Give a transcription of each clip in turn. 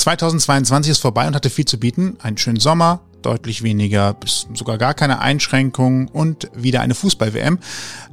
2022 ist vorbei und hatte viel zu bieten. Einen schönen Sommer, deutlich weniger bis sogar gar keine Einschränkungen und wieder eine Fußball-WM.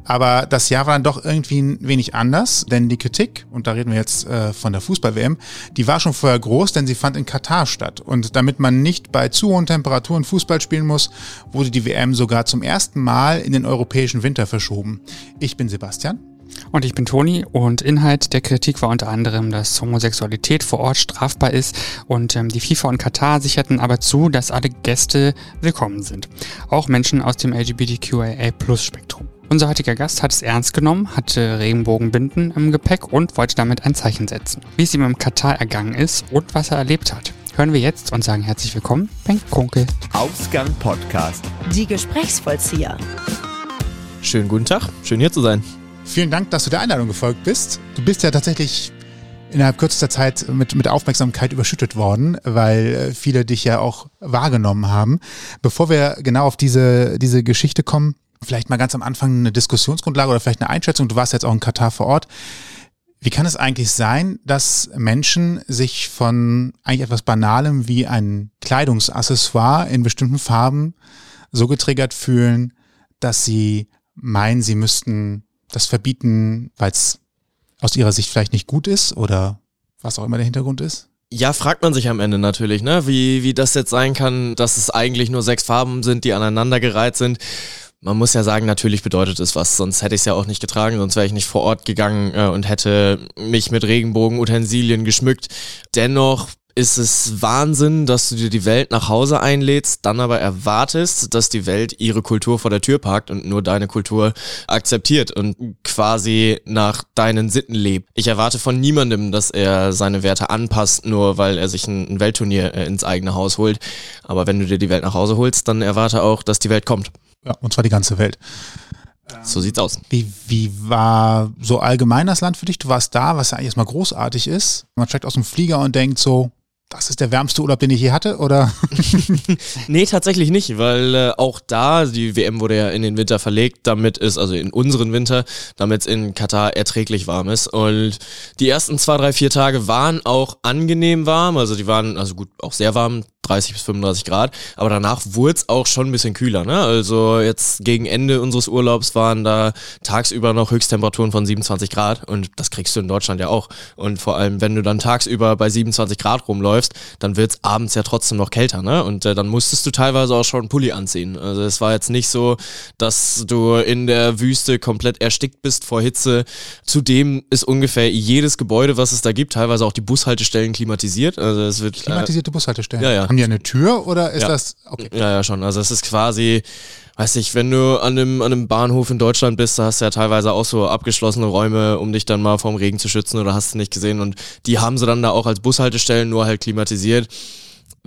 Aber das Jahr war dann doch irgendwie ein wenig anders, denn die Kritik, und da reden wir jetzt äh, von der Fußball-WM, die war schon vorher groß, denn sie fand in Katar statt. Und damit man nicht bei zu hohen Temperaturen Fußball spielen muss, wurde die WM sogar zum ersten Mal in den europäischen Winter verschoben. Ich bin Sebastian. Und ich bin Toni und Inhalt der Kritik war unter anderem, dass Homosexualität vor Ort strafbar ist und ähm, die FIFA und Katar sicherten aber zu, dass alle Gäste willkommen sind. Auch Menschen aus dem LGBTQIA-Plus-Spektrum. Unser heutiger Gast hat es ernst genommen, hatte Regenbogenbinden im Gepäck und wollte damit ein Zeichen setzen. Wie es ihm im Katar ergangen ist und was er erlebt hat, hören wir jetzt und sagen herzlich willkommen, Ben Kunkel. Ausgang Podcast. Die Gesprächsvollzieher. Schönen guten Tag, schön hier zu sein. Vielen Dank, dass du der Einladung gefolgt bist. Du bist ja tatsächlich innerhalb kürzester Zeit mit, mit Aufmerksamkeit überschüttet worden, weil äh, viele dich ja auch wahrgenommen haben. Bevor wir genau auf diese, diese Geschichte kommen, vielleicht mal ganz am Anfang eine Diskussionsgrundlage oder vielleicht eine Einschätzung. Du warst jetzt auch in Katar vor Ort. Wie kann es eigentlich sein, dass Menschen sich von eigentlich etwas Banalem wie ein Kleidungsaccessoire in bestimmten Farben so getriggert fühlen, dass sie meinen, sie müssten das verbieten, weil es aus ihrer Sicht vielleicht nicht gut ist oder was auch immer der Hintergrund ist? Ja, fragt man sich am Ende natürlich, ne? Wie, wie das jetzt sein kann, dass es eigentlich nur sechs Farben sind, die aneinandergereiht sind. Man muss ja sagen, natürlich bedeutet es was, sonst hätte ich es ja auch nicht getragen, sonst wäre ich nicht vor Ort gegangen äh, und hätte mich mit Regenbogenutensilien geschmückt. Dennoch ist es Wahnsinn, dass du dir die Welt nach Hause einlädst, dann aber erwartest, dass die Welt ihre Kultur vor der Tür parkt und nur deine Kultur akzeptiert und quasi nach deinen Sitten lebt. Ich erwarte von niemandem, dass er seine Werte anpasst, nur weil er sich ein, Weltturnier äh, ins eigene Haus holt. Aber wenn du dir die Welt nach Hause holst, dann erwarte auch, dass die Welt kommt. Ja, und zwar die ganze Welt. So sieht's aus. Wie, wie war so allgemein das Land für dich? Du warst da, was ja eigentlich erstmal großartig ist. Man steigt aus dem Flieger und denkt so, das ist der wärmste Urlaub, den ich je hatte, oder? nee, tatsächlich nicht, weil äh, auch da, die WM wurde ja in den Winter verlegt, damit es, also in unseren Winter, damit es in Katar erträglich warm ist. Und die ersten zwei, drei, vier Tage waren auch angenehm warm, also die waren, also gut, auch sehr warm, 30 bis 35 Grad, aber danach wurde es auch schon ein bisschen kühler. Ne? Also jetzt gegen Ende unseres Urlaubs waren da tagsüber noch Höchsttemperaturen von 27 Grad und das kriegst du in Deutschland ja auch. Und vor allem, wenn du dann tagsüber bei 27 Grad rumläufst, dann wird es abends ja trotzdem noch kälter. Ne? Und äh, dann musstest du teilweise auch schon einen Pulli anziehen. Also es war jetzt nicht so, dass du in der Wüste komplett erstickt bist vor Hitze. Zudem ist ungefähr jedes Gebäude, was es da gibt, teilweise auch die Bushaltestellen klimatisiert. Also es wird äh, klimatisierte äh, Bushaltestellen. Ja, ja haben die eine Tür oder ist ja. das okay? Ja, ja, schon. Also es ist quasi, weiß ich, wenn du an einem, an einem Bahnhof in Deutschland bist, da hast du ja teilweise auch so abgeschlossene Räume, um dich dann mal vom Regen zu schützen oder hast du nicht gesehen. Und die haben sie dann da auch als Bushaltestellen, nur halt klimatisiert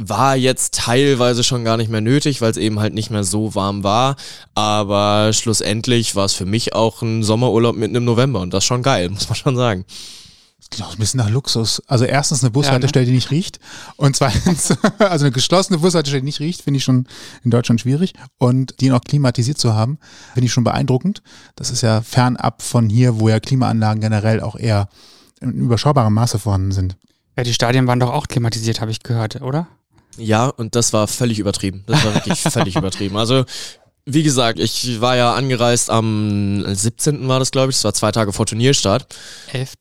war jetzt teilweise schon gar nicht mehr nötig, weil es eben halt nicht mehr so warm war. Aber schlussendlich war es für mich auch ein Sommerurlaub mitten im November und das schon geil, muss man schon sagen klingt auch ein bisschen nach Luxus. Also erstens eine Bushaltestelle, ja, ne? die nicht riecht. Und zweitens, also eine geschlossene Bushaltestelle, die nicht riecht, finde ich schon in Deutschland schwierig. Und die noch klimatisiert zu haben, finde ich schon beeindruckend. Das ist ja fernab von hier, wo ja Klimaanlagen generell auch eher in überschaubarem Maße vorhanden sind. Ja, die Stadien waren doch auch klimatisiert, habe ich gehört, oder? Ja, und das war völlig übertrieben. Das war wirklich völlig übertrieben. Also wie gesagt, ich war ja angereist am 17. war das, glaube ich. Das war zwei Tage vor Turnierstart. 11.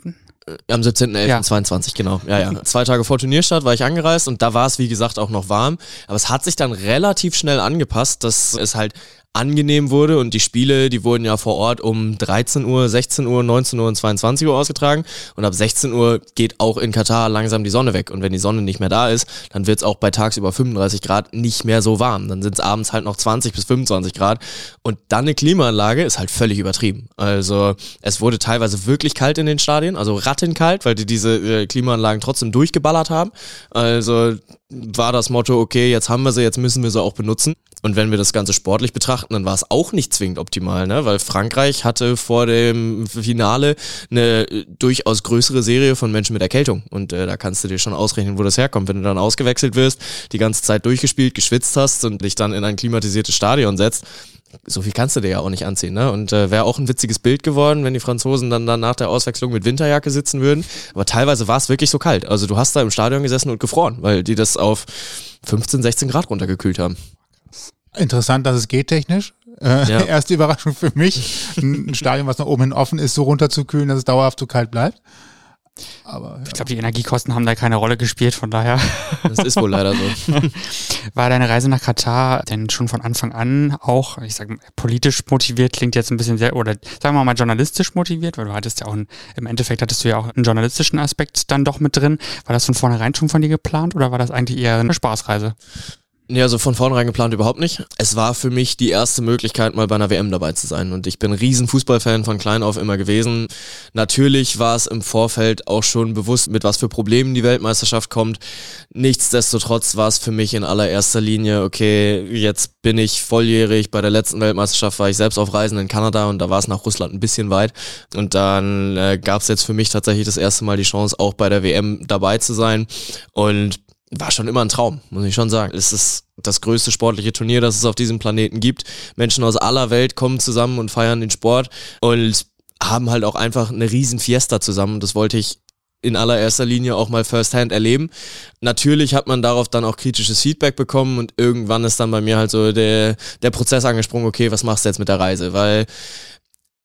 Äh, am 17.11.22, ja. genau. Ja, ja. Zwei Tage vor Turnierstart war ich angereist und da war es, wie gesagt, auch noch warm. Aber es hat sich dann relativ schnell angepasst, dass es halt angenehm wurde und die Spiele, die wurden ja vor Ort um 13 Uhr, 16 Uhr, 19 Uhr und 22 Uhr ausgetragen und ab 16 Uhr geht auch in Katar langsam die Sonne weg und wenn die Sonne nicht mehr da ist, dann wird es auch bei tagsüber 35 Grad nicht mehr so warm. Dann sind es abends halt noch 20 bis 25 Grad und dann eine Klimaanlage ist halt völlig übertrieben. Also es wurde teilweise wirklich kalt in den Stadien, also rattenkalt, weil die diese äh, Klimaanlagen trotzdem durchgeballert haben. Also war das Motto, okay, jetzt haben wir sie, jetzt müssen wir sie auch benutzen. Und wenn wir das Ganze sportlich betrachten, dann war es auch nicht zwingend optimal, ne? weil Frankreich hatte vor dem Finale eine durchaus größere Serie von Menschen mit Erkältung. Und äh, da kannst du dir schon ausrechnen, wo das herkommt. Wenn du dann ausgewechselt wirst, die ganze Zeit durchgespielt, geschwitzt hast und dich dann in ein klimatisiertes Stadion setzt, so viel kannst du dir ja auch nicht anziehen, ne? Und äh, wäre auch ein witziges Bild geworden, wenn die Franzosen dann, dann nach der Auswechslung mit Winterjacke sitzen würden. Aber teilweise war es wirklich so kalt. Also du hast da im Stadion gesessen und gefroren, weil die das auf 15, 16 Grad runtergekühlt haben. Interessant, dass es geht technisch. Äh, ja. Erste Überraschung für mich, ein Stadion, was nach oben hin offen ist, so runterzukühlen, dass es dauerhaft so kalt bleibt. Aber, ja. Ich glaube, die Energiekosten haben da keine Rolle gespielt, von daher. Das ist wohl leider so. War deine Reise nach Katar denn schon von Anfang an auch, ich sage politisch motiviert, klingt jetzt ein bisschen sehr, oder sagen wir mal journalistisch motiviert, weil du hattest ja auch, ein, im Endeffekt hattest du ja auch einen journalistischen Aspekt dann doch mit drin. War das von vornherein schon von dir geplant oder war das eigentlich eher eine Spaßreise? Nee, also von vornherein geplant überhaupt nicht. Es war für mich die erste Möglichkeit, mal bei einer WM dabei zu sein. Und ich bin riesen Fußballfan von klein auf immer gewesen. Natürlich war es im Vorfeld auch schon bewusst, mit was für Problemen die Weltmeisterschaft kommt. Nichtsdestotrotz war es für mich in allererster Linie, okay, jetzt bin ich volljährig. Bei der letzten Weltmeisterschaft war ich selbst auf Reisen in Kanada und da war es nach Russland ein bisschen weit. Und dann äh, gab es jetzt für mich tatsächlich das erste Mal die Chance, auch bei der WM dabei zu sein. Und war schon immer ein Traum, muss ich schon sagen. Es ist das größte sportliche Turnier, das es auf diesem Planeten gibt. Menschen aus aller Welt kommen zusammen und feiern den Sport und haben halt auch einfach eine riesen Fiesta zusammen. Das wollte ich in allererster Linie auch mal firsthand erleben. Natürlich hat man darauf dann auch kritisches Feedback bekommen und irgendwann ist dann bei mir halt so der, der Prozess angesprungen, okay, was machst du jetzt mit der Reise? Weil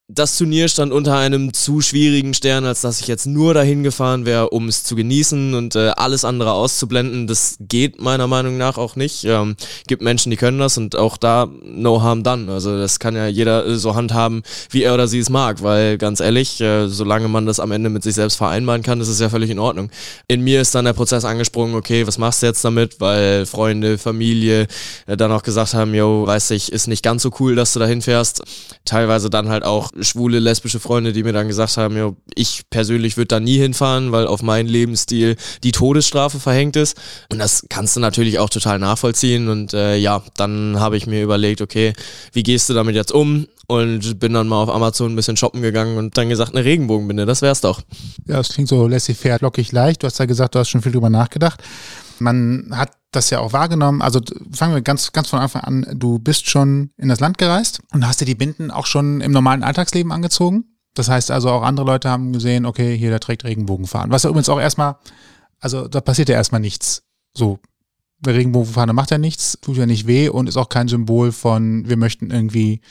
das Turnier stand unter einem zu schwierigen Stern, als dass ich jetzt nur dahin gefahren wäre, um es zu genießen und äh, alles andere auszublenden. Das geht meiner Meinung nach auch nicht. Ähm, gibt Menschen, die können das und auch da no harm done. Also das kann ja jeder äh, so handhaben, wie er oder sie es mag, weil ganz ehrlich, äh, solange man das am Ende mit sich selbst vereinbaren kann, ist es ja völlig in Ordnung. In mir ist dann der Prozess angesprungen, okay, was machst du jetzt damit? Weil Freunde, Familie äh, dann auch gesagt haben, yo, weiß ich, ist nicht ganz so cool, dass du dahin fährst. Teilweise dann halt auch schwule, lesbische Freunde, die mir dann gesagt haben, ja, ich persönlich würde da nie hinfahren, weil auf meinen Lebensstil die Todesstrafe verhängt ist. Und das kannst du natürlich auch total nachvollziehen. Und äh, ja, dann habe ich mir überlegt, okay, wie gehst du damit jetzt um? Und bin dann mal auf Amazon ein bisschen shoppen gegangen und dann gesagt, eine Regenbogenbinde, das wär's doch. Ja, das klingt so laissez-faire, lockig leicht. Du hast ja gesagt, du hast schon viel drüber nachgedacht. Man hat das ja auch wahrgenommen. Also fangen wir ganz, ganz von Anfang an. Du bist schon in das Land gereist und hast dir die Binden auch schon im normalen Alltagsleben angezogen. Das heißt also auch andere Leute haben gesehen, okay, hier, der trägt Regenbogenfahren. Was ja übrigens auch erstmal, also da passiert ja erstmal nichts. So, der Regenbogenfahne macht ja nichts, tut ja nicht weh und ist auch kein Symbol von, wir möchten irgendwie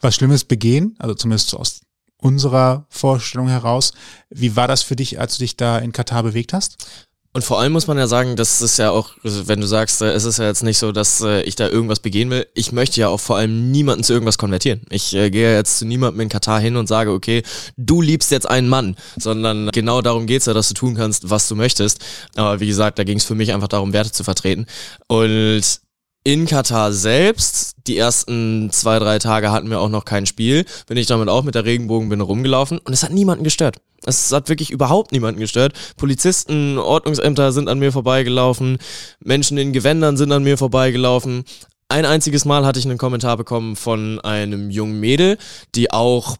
was Schlimmes begehen. Also zumindest aus unserer Vorstellung heraus. Wie war das für dich, als du dich da in Katar bewegt hast? Und vor allem muss man ja sagen, das ist ja auch, wenn du sagst, äh, es ist ja jetzt nicht so, dass äh, ich da irgendwas begehen will. Ich möchte ja auch vor allem niemanden zu irgendwas konvertieren. Ich äh, gehe jetzt zu niemandem in Katar hin und sage, okay, du liebst jetzt einen Mann, sondern genau darum geht's ja, dass du tun kannst, was du möchtest. Aber wie gesagt, da ging es für mich einfach darum, Werte zu vertreten. Und in Katar selbst, die ersten zwei, drei Tage hatten wir auch noch kein Spiel, bin ich damit auch mit der Regenbogenbinde rumgelaufen und es hat niemanden gestört. Es hat wirklich überhaupt niemanden gestört. Polizisten, Ordnungsämter sind an mir vorbeigelaufen, Menschen in Gewändern sind an mir vorbeigelaufen. Ein einziges Mal hatte ich einen Kommentar bekommen von einem jungen Mädel, die auch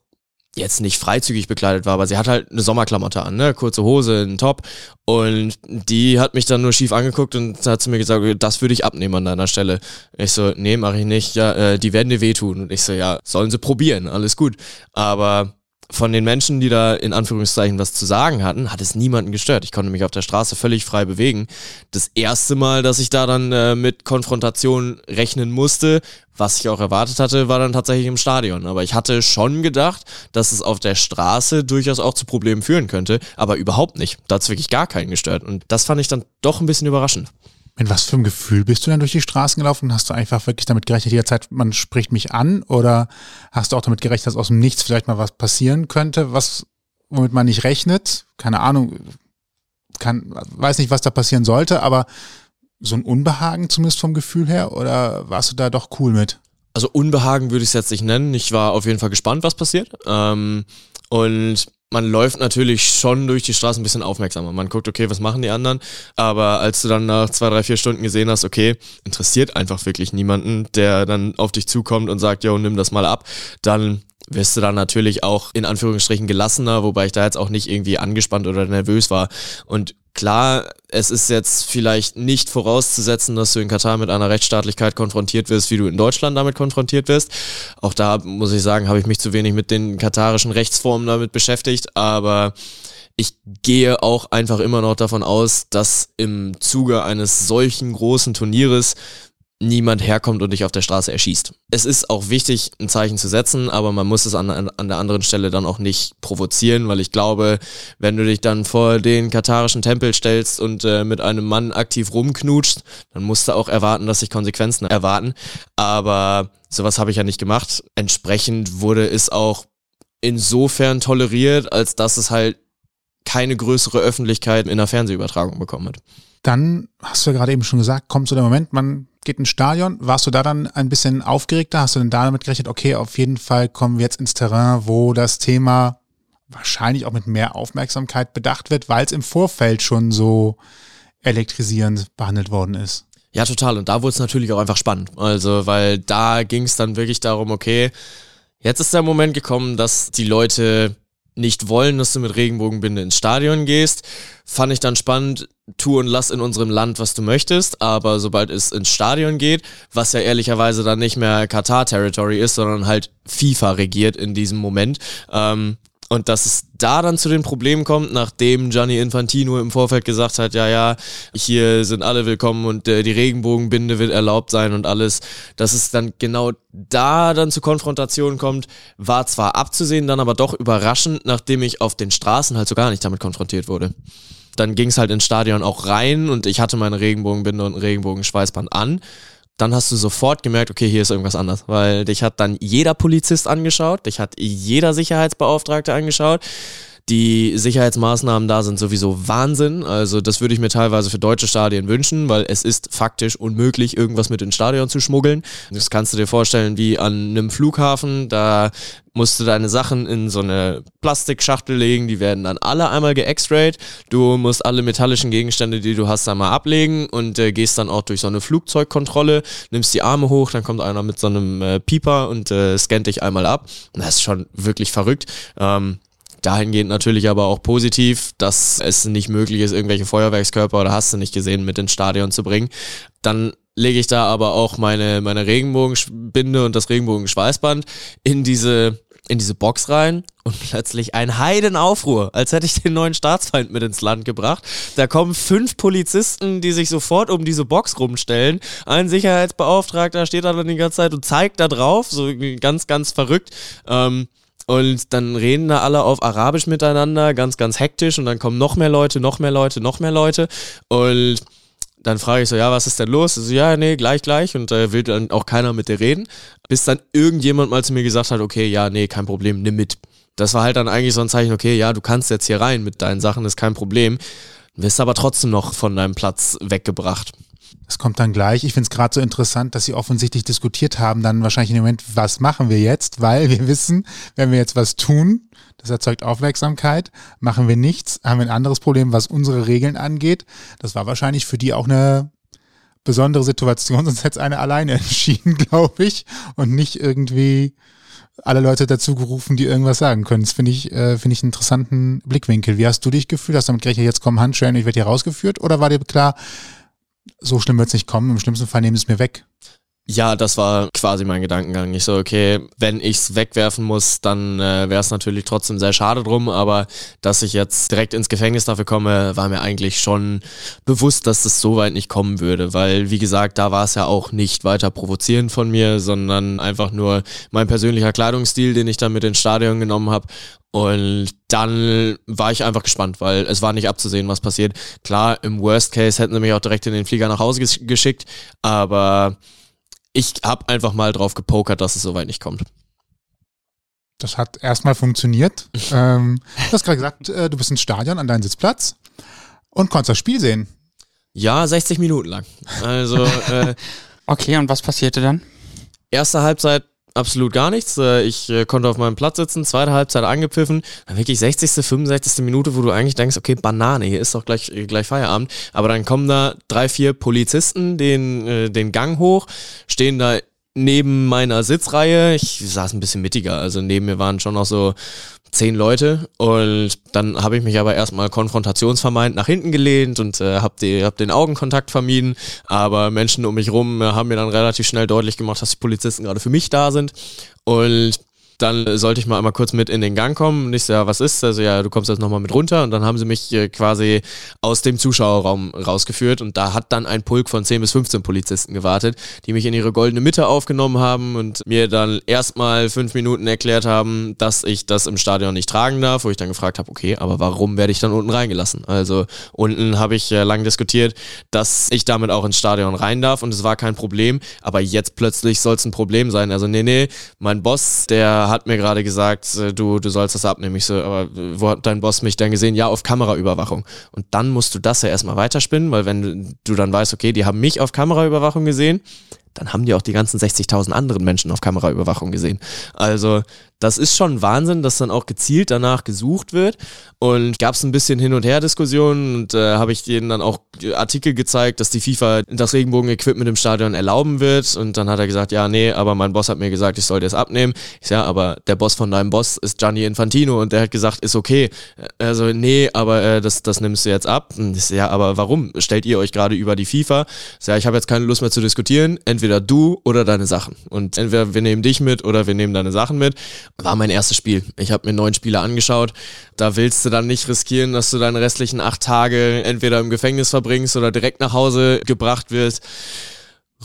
jetzt nicht freizügig bekleidet war, aber sie hat halt eine Sommerklamotte an, ne? Kurze Hose, einen Top. Und die hat mich dann nur schief angeguckt und hat zu mir gesagt, das würde ich abnehmen an deiner Stelle. Ich so, nee, mache ich nicht. Ja, äh, die werden dir wehtun. Und ich so, ja, sollen sie probieren, alles gut. Aber von den Menschen, die da in Anführungszeichen was zu sagen hatten, hat es niemanden gestört. Ich konnte mich auf der Straße völlig frei bewegen. Das erste Mal, dass ich da dann äh, mit Konfrontation rechnen musste, was ich auch erwartet hatte, war dann tatsächlich im Stadion. Aber ich hatte schon gedacht, dass es auf der Straße durchaus auch zu Problemen führen könnte, aber überhaupt nicht. Da hat es wirklich gar keinen gestört. Und das fand ich dann doch ein bisschen überraschend. Mit was für einem Gefühl bist du denn durch die Straßen gelaufen? Hast du einfach wirklich damit gerechnet, jederzeit, man spricht mich an? Oder hast du auch damit gerechnet, dass aus dem Nichts vielleicht mal was passieren könnte, was, womit man nicht rechnet? Keine Ahnung, kann, weiß nicht, was da passieren sollte, aber so ein Unbehagen zumindest vom Gefühl her? Oder warst du da doch cool mit? Also Unbehagen würde ich es jetzt nicht nennen. Ich war auf jeden Fall gespannt, was passiert. Ähm, und man läuft natürlich schon durch die Straße ein bisschen aufmerksamer. Man guckt, okay, was machen die anderen? Aber als du dann nach zwei, drei, vier Stunden gesehen hast, okay, interessiert einfach wirklich niemanden, der dann auf dich zukommt und sagt, jo, nimm das mal ab, dann wirst du dann natürlich auch in Anführungsstrichen gelassener, wobei ich da jetzt auch nicht irgendwie angespannt oder nervös war. Und Klar, es ist jetzt vielleicht nicht vorauszusetzen, dass du in Katar mit einer Rechtsstaatlichkeit konfrontiert wirst, wie du in Deutschland damit konfrontiert wirst. Auch da muss ich sagen, habe ich mich zu wenig mit den katarischen Rechtsformen damit beschäftigt, aber ich gehe auch einfach immer noch davon aus, dass im Zuge eines solchen großen Turnieres niemand herkommt und dich auf der Straße erschießt. Es ist auch wichtig, ein Zeichen zu setzen, aber man muss es an, an der anderen Stelle dann auch nicht provozieren, weil ich glaube, wenn du dich dann vor den katarischen Tempel stellst und äh, mit einem Mann aktiv rumknutschst, dann musst du auch erwarten, dass sich Konsequenzen erwarten. Aber sowas habe ich ja nicht gemacht. Entsprechend wurde es auch insofern toleriert, als dass es halt keine größere Öffentlichkeit in der Fernsehübertragung bekommen hat. Dann hast du ja gerade eben schon gesagt, kommt so der Moment, man geht ins Stadion. Warst du da dann ein bisschen aufgeregter? Hast du denn damit gerechnet, okay, auf jeden Fall kommen wir jetzt ins Terrain, wo das Thema wahrscheinlich auch mit mehr Aufmerksamkeit bedacht wird, weil es im Vorfeld schon so elektrisierend behandelt worden ist? Ja, total. Und da wurde es natürlich auch einfach spannend. Also, weil da ging es dann wirklich darum, okay, jetzt ist der Moment gekommen, dass die Leute nicht wollen, dass du mit Regenbogenbinde ins Stadion gehst. Fand ich dann spannend, tu und lass in unserem Land, was du möchtest, aber sobald es ins Stadion geht, was ja ehrlicherweise dann nicht mehr Katar-Territory ist, sondern halt FIFA regiert in diesem Moment, ähm, und dass es da dann zu den Problemen kommt, nachdem Gianni Infantino im Vorfeld gesagt hat, ja, ja, hier sind alle willkommen und äh, die Regenbogenbinde wird erlaubt sein und alles, dass es dann genau da dann zu Konfrontationen kommt, war zwar abzusehen, dann aber doch überraschend, nachdem ich auf den Straßen halt so gar nicht damit konfrontiert wurde. Dann ging es halt ins Stadion auch rein und ich hatte meine Regenbogenbinde und Regenbogenschweißband an dann hast du sofort gemerkt, okay, hier ist irgendwas anders. Weil dich hat dann jeder Polizist angeschaut, dich hat jeder Sicherheitsbeauftragte angeschaut. Die Sicherheitsmaßnahmen da sind sowieso Wahnsinn. Also das würde ich mir teilweise für deutsche Stadien wünschen, weil es ist faktisch unmöglich, irgendwas mit ins Stadion zu schmuggeln. Das kannst du dir vorstellen wie an einem Flughafen. Da musst du deine Sachen in so eine Plastikschachtel legen, die werden dann alle einmal gex-rayed. Du musst alle metallischen Gegenstände, die du hast, einmal ablegen und äh, gehst dann auch durch so eine Flugzeugkontrolle, nimmst die Arme hoch, dann kommt einer mit so einem äh, Pieper und äh, scannt dich einmal ab. Das ist schon wirklich verrückt. Ähm, Dahingehend natürlich aber auch positiv, dass es nicht möglich ist, irgendwelche Feuerwerkskörper oder hast du nicht gesehen, mit ins Stadion zu bringen. Dann lege ich da aber auch meine, meine Regenbogenbinde und das Regenbogenschweißband in diese, in diese Box rein und plötzlich ein Heidenaufruhr, als hätte ich den neuen Staatsfeind mit ins Land gebracht. Da kommen fünf Polizisten, die sich sofort um diese Box rumstellen. Ein Sicherheitsbeauftragter steht da dann die ganze Zeit und zeigt da drauf, so ganz, ganz verrückt. Ähm, und dann reden da alle auf Arabisch miteinander, ganz, ganz hektisch. Und dann kommen noch mehr Leute, noch mehr Leute, noch mehr Leute. Und dann frage ich so, ja, was ist denn los? So, ja, nee, gleich, gleich. Und äh, will dann auch keiner mit dir reden. Bis dann irgendjemand mal zu mir gesagt hat, okay, ja, nee, kein Problem, nimm mit. Das war halt dann eigentlich so ein Zeichen, okay, ja, du kannst jetzt hier rein mit deinen Sachen, ist kein Problem. Wirst aber trotzdem noch von deinem Platz weggebracht. Das kommt dann gleich. Ich finde es gerade so interessant, dass Sie offensichtlich diskutiert haben, dann wahrscheinlich im Moment, was machen wir jetzt? Weil wir wissen, wenn wir jetzt was tun, das erzeugt Aufmerksamkeit. Machen wir nichts, haben wir ein anderes Problem, was unsere Regeln angeht. Das war wahrscheinlich für die auch eine besondere Situation, sonst hätte es eine alleine entschieden, glaube ich, und nicht irgendwie alle Leute dazu gerufen, die irgendwas sagen können. Das finde ich, äh, finde ich einen interessanten Blickwinkel. Wie hast du dich gefühlt? Hast du damit gerechnet, jetzt kommen Handschellen, ich werde hier rausgeführt? Oder war dir klar, so schlimm wird es nicht kommen, im schlimmsten Fall nehmen sie es mir weg. Ja, das war quasi mein Gedankengang. Ich so, okay, wenn ich es wegwerfen muss, dann äh, wäre es natürlich trotzdem sehr schade drum, aber dass ich jetzt direkt ins Gefängnis dafür komme, war mir eigentlich schon bewusst, dass das so weit nicht kommen würde, weil, wie gesagt, da war es ja auch nicht weiter provozierend von mir, sondern einfach nur mein persönlicher Kleidungsstil, den ich dann mit ins Stadion genommen habe und dann war ich einfach gespannt, weil es war nicht abzusehen, was passiert. Klar, im Worst Case hätten sie mich auch direkt in den Flieger nach Hause geschickt, aber ich habe einfach mal drauf gepokert, dass es soweit nicht kommt. Das hat erstmal funktioniert. ähm, du hast gerade gesagt, äh, du bist ins Stadion an deinem Sitzplatz und konntest das Spiel sehen. Ja, 60 Minuten lang. Also. Äh, okay, und was passierte dann? Erste Halbzeit absolut gar nichts. Äh, ich äh, konnte auf meinem Platz sitzen, zweite Halbzeit angepfiffen. Dann wirklich 60., 65. Minute, wo du eigentlich denkst, okay, Banane, hier ist doch gleich, äh, gleich Feierabend. Aber dann kommen da drei, vier Polizisten den, den Gang hoch, stehen da neben meiner Sitzreihe. Ich saß ein bisschen mittiger, also neben mir waren schon noch so zehn Leute und dann habe ich mich aber erstmal konfrontationsvermeint nach hinten gelehnt und äh, habe hab den Augenkontakt vermieden, aber Menschen um mich rum äh, haben mir dann relativ schnell deutlich gemacht, dass die Polizisten gerade für mich da sind. Und dann sollte ich mal einmal kurz mit in den Gang kommen. Und ich so, ja, was ist? Also ja, du kommst jetzt nochmal mit runter. Und dann haben sie mich äh, quasi aus dem Zuschauerraum rausgeführt. Und da hat dann ein Pulk von 10 bis 15 Polizisten gewartet, die mich in ihre goldene Mitte aufgenommen haben und mir dann erstmal fünf Minuten erklärt haben, dass ich das im Stadion nicht tragen darf, wo ich dann gefragt habe, okay, aber warum werde ich dann unten reingelassen? Also unten habe ich äh, lang diskutiert, dass ich damit auch ins Stadion rein darf und es war kein Problem. Aber jetzt plötzlich soll es ein Problem sein. Also nee, nee, mein Boss, der hat mir gerade gesagt, äh, du, du sollst das abnehmen. Ich so, aber wo hat dein Boss mich dann gesehen? Ja, auf Kameraüberwachung. Und dann musst du das ja erstmal weiterspinnen, weil wenn du dann weißt, okay, die haben mich auf Kameraüberwachung gesehen, dann haben die auch die ganzen 60.000 anderen Menschen auf Kameraüberwachung gesehen. Also das ist schon Wahnsinn, dass dann auch gezielt danach gesucht wird. Und gab es ein bisschen Hin- und Her-Diskussionen und äh, habe ich denen dann auch Artikel gezeigt, dass die FIFA das Regenbogen-Equipment im Stadion erlauben wird. Und dann hat er gesagt, ja, nee, aber mein Boss hat mir gesagt, ich sollte es abnehmen. Ich sag, ja, aber der Boss von deinem Boss ist Gianni Infantino und der hat gesagt, ist okay. Also, nee, aber äh, das, das nimmst du jetzt ab. Und ich sag, ja, aber warum? Stellt ihr euch gerade über die FIFA? Ich sag, ja, ich habe jetzt keine Lust mehr zu diskutieren. Entweder du oder deine Sachen. Und entweder wir nehmen dich mit oder wir nehmen deine Sachen mit war mein erstes Spiel. Ich habe mir neun Spiele angeschaut. Da willst du dann nicht riskieren, dass du deine restlichen acht Tage entweder im Gefängnis verbringst oder direkt nach Hause gebracht wirst.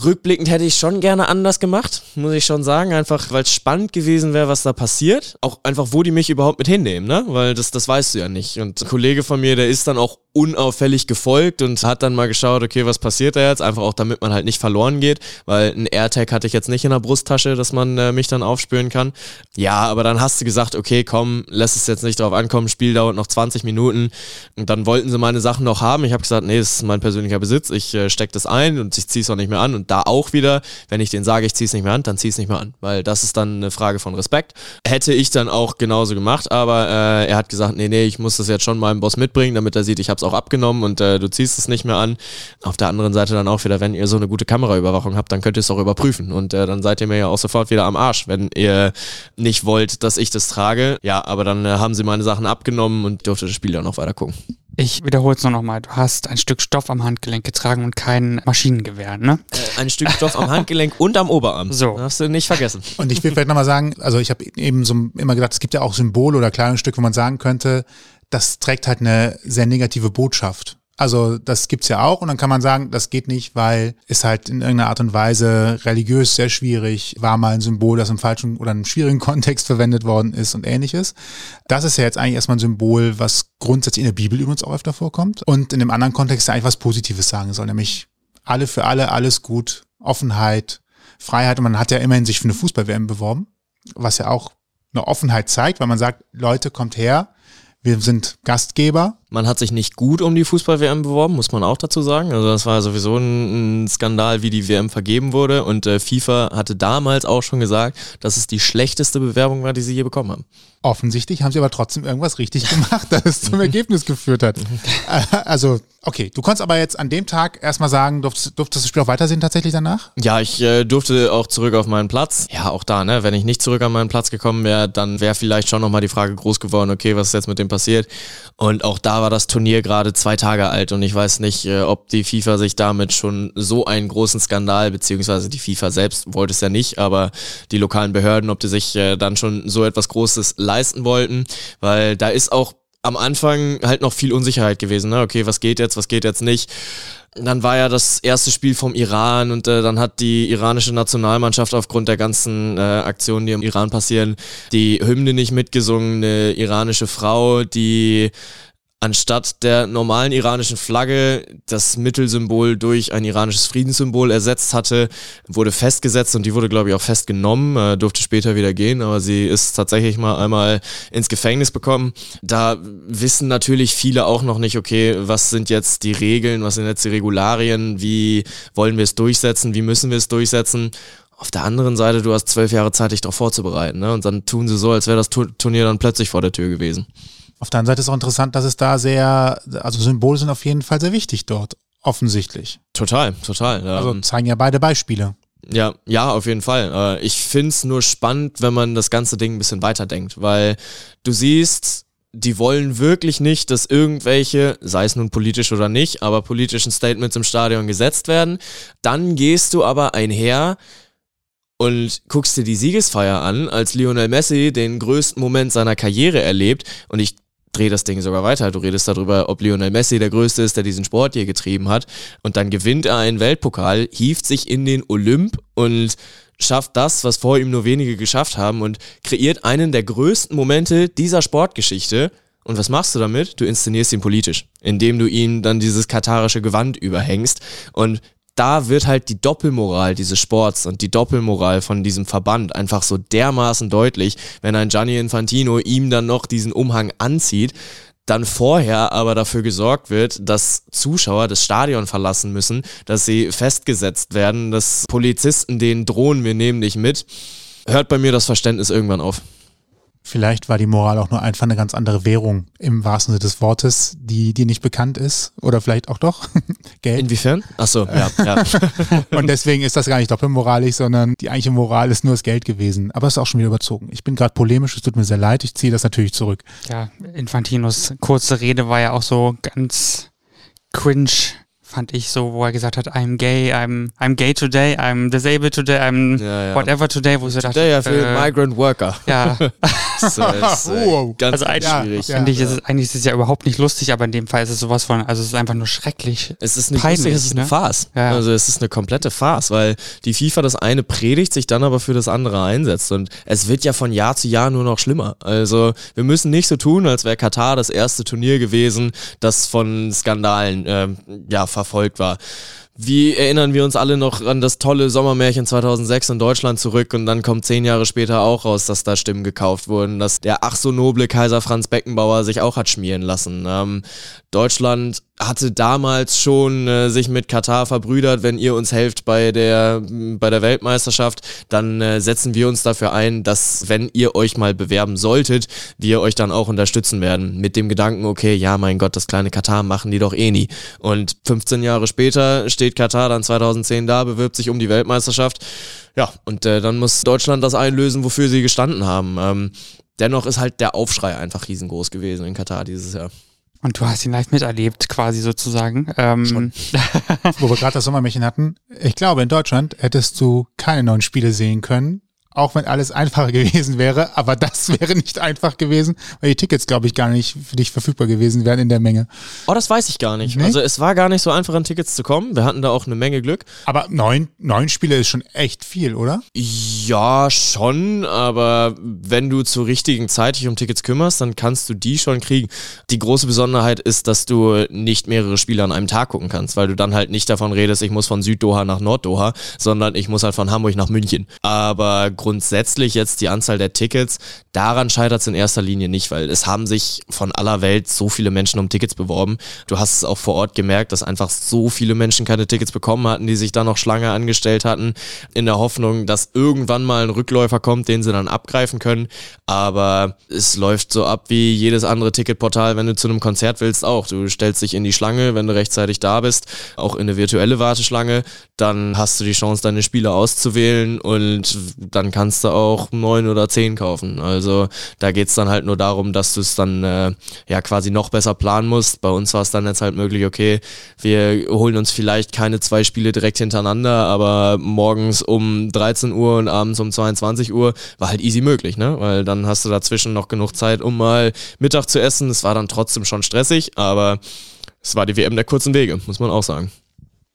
Rückblickend hätte ich schon gerne anders gemacht, muss ich schon sagen, einfach weil es spannend gewesen wäre, was da passiert. Auch einfach, wo die mich überhaupt mit hinnehmen, ne? Weil das, das weißt du ja nicht. Und ein Kollege von mir, der ist dann auch unauffällig gefolgt und hat dann mal geschaut, okay, was passiert da jetzt? Einfach auch, damit man halt nicht verloren geht, weil ein AirTag hatte ich jetzt nicht in der Brusttasche, dass man äh, mich dann aufspüren kann. Ja, aber dann hast du gesagt, okay, komm, lass es jetzt nicht drauf ankommen, Spiel dauert noch 20 Minuten. Und dann wollten sie meine Sachen noch haben. Ich habe gesagt, nee, das ist mein persönlicher Besitz, ich äh, steck das ein und ich zieh's auch nicht mehr an. Und da auch wieder, wenn ich denen sage, ich zieh's nicht mehr an, dann zieh's nicht mehr an, weil das ist dann eine Frage von Respekt. Hätte ich dann auch genauso gemacht, aber äh, er hat gesagt, nee, nee, ich muss das jetzt schon meinem Boss mitbringen, damit er sieht, ich hab's auch abgenommen und äh, du ziehst es nicht mehr an. Auf der anderen Seite dann auch wieder, wenn ihr so eine gute Kameraüberwachung habt, dann könnt ihr es auch überprüfen und äh, dann seid ihr mir ja auch sofort wieder am Arsch, wenn ihr nicht wollt, dass ich das trage. Ja, aber dann äh, haben sie meine Sachen abgenommen und durfte das Spiel dann auch weiter gucken. Ich wiederhole es nur nochmal. Du hast ein Stück Stoff am Handgelenk getragen und kein Maschinengewehr, ne? Äh, ein Stück Stoff am Handgelenk und am Oberarm. So. Hast du nicht vergessen. Und ich will vielleicht nochmal sagen, also ich habe eben so immer gedacht, es gibt ja auch Symbole oder Kleidungsstücke, wo man sagen könnte, das trägt halt eine sehr negative Botschaft. Also das gibt's ja auch und dann kann man sagen, das geht nicht, weil es halt in irgendeiner Art und Weise religiös sehr schwierig war mal ein Symbol, das im falschen oder im schwierigen Kontext verwendet worden ist und ähnliches. Das ist ja jetzt eigentlich erstmal ein Symbol, was grundsätzlich in der Bibel übrigens auch öfter vorkommt und in dem anderen Kontext ja eigentlich was Positives sagen soll, nämlich alle für alle, alles gut, Offenheit, Freiheit und man hat ja immerhin sich für eine Fußball-WM beworben, was ja auch eine Offenheit zeigt, weil man sagt, Leute, kommt her, wir sind Gastgeber, man hat sich nicht gut um die Fußball-WM beworben, muss man auch dazu sagen. Also das war sowieso ein, Skandal, wie die WM vergeben wurde. Und äh, FIFA hatte damals auch schon gesagt, dass es die schlechteste Bewerbung war, die sie je bekommen haben. Offensichtlich haben sie aber trotzdem irgendwas richtig gemacht, dass es zum Ergebnis geführt hat. Äh, also, okay, du konntest aber jetzt an dem Tag erstmal sagen, durftest, durftest du das Spiel auch weitersehen tatsächlich danach? Ja, ich äh, durfte auch zurück auf meinen Platz. Ja, auch da, ne, wenn ich nicht zurück an meinen Platz gekommen wäre, dann wäre vielleicht schon nochmal die Frage groß geworden, okay, was ist jetzt mit dem passiert? Und auch da war das Turnier gerade zwei Tage alt und ich weiß nicht, äh, ob die FIFA sich damit schon so einen großen Skandal, beziehungsweise die FIFA selbst wollte es ja nicht, aber die lokalen Behörden, ob die sich äh, dann schon so etwas Großes leisten wollten, weil da ist auch am Anfang halt noch viel Unsicherheit gewesen. Ne? Okay, was geht jetzt, was geht jetzt nicht? Dann war ja das erste Spiel vom Iran und äh, dann hat die iranische Nationalmannschaft aufgrund der ganzen äh, Aktionen, die im Iran passieren, die Hymne nicht mitgesungen. Eine iranische Frau, die anstatt der normalen iranischen Flagge das Mittelsymbol durch ein iranisches Friedenssymbol ersetzt hatte, wurde festgesetzt und die wurde, glaube ich, auch festgenommen, äh, durfte später wieder gehen, aber sie ist tatsächlich mal einmal ins Gefängnis bekommen. Da wissen natürlich viele auch noch nicht, okay, was sind jetzt die Regeln, was sind jetzt die Regularien, wie wollen wir es durchsetzen, wie müssen wir es durchsetzen. Auf der anderen Seite, du hast zwölf Jahre Zeit, dich darauf vorzubereiten. Ne? Und dann tun sie so, als wäre das Turnier dann plötzlich vor der Tür gewesen. Auf der anderen Seite ist auch interessant, dass es da sehr, also Symbole sind auf jeden Fall sehr wichtig dort, offensichtlich. Total, total. Ja. Also zeigen ja beide Beispiele. Ja, ja, auf jeden Fall. Äh, ich find's nur spannend, wenn man das ganze Ding ein bisschen weiterdenkt, weil du siehst, die wollen wirklich nicht, dass irgendwelche, sei es nun politisch oder nicht, aber politischen Statements im Stadion gesetzt werden. Dann gehst du aber einher und guckst dir die Siegesfeier an, als Lionel Messi den größten Moment seiner Karriere erlebt. Und ich drehe das Ding sogar weiter. Du redest darüber, ob Lionel Messi der Größte ist, der diesen Sport hier getrieben hat. Und dann gewinnt er einen Weltpokal, hieft sich in den Olymp und schafft das, was vor ihm nur wenige geschafft haben und kreiert einen der größten Momente dieser Sportgeschichte. Und was machst du damit? Du inszenierst ihn politisch, indem du ihm dann dieses katarische Gewand überhängst. Und da wird halt die Doppelmoral dieses Sports und die Doppelmoral von diesem Verband einfach so dermaßen deutlich, wenn ein Gianni Infantino ihm dann noch diesen Umhang anzieht dann vorher aber dafür gesorgt wird, dass Zuschauer das Stadion verlassen müssen, dass sie festgesetzt werden, dass Polizisten denen drohen, wir nehmen dich mit, hört bei mir das Verständnis irgendwann auf. Vielleicht war die Moral auch nur einfach eine ganz andere Währung im wahrsten Sinne des Wortes, die dir nicht bekannt ist. Oder vielleicht auch doch. Geld. Inwiefern? Achso, ja, ja. Und deswegen ist das gar nicht doppelmoralisch, sondern die eigentliche Moral ist nur das Geld gewesen. Aber es ist auch schon wieder überzogen. Ich bin gerade polemisch, es tut mir sehr leid, ich ziehe das natürlich zurück. Ja, Infantinos kurze Rede war ja auch so ganz cringe fand ich so, wo er gesagt hat, I'm gay, I'm, I'm gay today, I'm disabled today, I'm ja, ja. whatever today, wo sie dachte, Today I feel äh, migrant worker. Ja. so, ist, äh, ganz also eigentlich, schwierig. Ja, ich, ist es, eigentlich ist es ja überhaupt nicht lustig, aber in dem Fall ist es sowas von, also es ist einfach nur schrecklich. Es ist nicht peinlich, lustig, es ist eine ne? Farce. Also es ist eine komplette Farce, weil die FIFA das eine predigt, sich dann aber für das andere einsetzt und es wird ja von Jahr zu Jahr nur noch schlimmer. Also wir müssen nicht so tun, als wäre Katar das erste Turnier gewesen, das von Skandalen äh, ja, verfolgt war. Wie erinnern wir uns alle noch an das tolle Sommermärchen 2006 in Deutschland zurück und dann kommt zehn Jahre später auch raus, dass da Stimmen gekauft wurden, dass der ach so noble Kaiser Franz Beckenbauer sich auch hat schmieren lassen. Ähm, Deutschland hatte damals schon äh, sich mit Katar verbrüdert, wenn ihr uns helft bei der, bei der Weltmeisterschaft, dann äh, setzen wir uns dafür ein, dass wenn ihr euch mal bewerben solltet, wir euch dann auch unterstützen werden. Mit dem Gedanken, okay, ja, mein Gott, das kleine Katar machen die doch eh nie. Und 15 Jahre später steht Katar dann 2010 da, bewirbt sich um die Weltmeisterschaft. Ja, und äh, dann muss Deutschland das einlösen, wofür sie gestanden haben. Ähm, dennoch ist halt der Aufschrei einfach riesengroß gewesen in Katar dieses Jahr. Und du hast ihn live miterlebt, quasi sozusagen. Ähm. Wo wir gerade das Sommermärchen hatten. Ich glaube, in Deutschland hättest du keine neuen Spiele sehen können, auch wenn alles einfacher gewesen wäre, aber das wäre nicht einfach gewesen, weil die Tickets, glaube ich, gar nicht für dich verfügbar gewesen wären in der Menge. Oh, das weiß ich gar nicht. Nee? Also es war gar nicht so einfach, an Tickets zu kommen. Wir hatten da auch eine Menge Glück. Aber neun, neun Spiele ist schon echt viel, oder? Ja, schon, aber wenn du zur richtigen Zeit dich um Tickets kümmerst, dann kannst du die schon kriegen. Die große Besonderheit ist, dass du nicht mehrere Spiele an einem Tag gucken kannst, weil du dann halt nicht davon redest, ich muss von Süddoha nach Norddoha, sondern ich muss halt von Hamburg nach München. Aber grundsätzlich jetzt die Anzahl der Tickets, daran scheitert es in erster Linie nicht, weil es haben sich von aller Welt so viele Menschen um Tickets beworben. Du hast es auch vor Ort gemerkt, dass einfach so viele Menschen keine Tickets bekommen hatten, die sich da noch Schlange angestellt hatten, in der Hoffnung, dass irgendwann mal ein Rückläufer kommt, den sie dann abgreifen können. Aber es läuft so ab wie jedes andere Ticketportal, wenn du zu einem Konzert willst, auch. Du stellst dich in die Schlange, wenn du rechtzeitig da bist, auch in eine virtuelle Warteschlange, dann hast du die Chance, deine Spiele auszuwählen und dann kannst du auch neun oder zehn kaufen. Also da geht es dann halt nur darum, dass du es dann äh, ja quasi noch besser planen musst. Bei uns war es dann jetzt halt möglich, okay, wir holen uns vielleicht keine zwei Spiele direkt hintereinander, aber morgens um 13 Uhr und abends um 22 Uhr war halt easy möglich, ne? Weil dann hast du dazwischen noch genug Zeit, um mal Mittag zu essen. Es war dann trotzdem schon stressig, aber es war die WM der kurzen Wege, muss man auch sagen.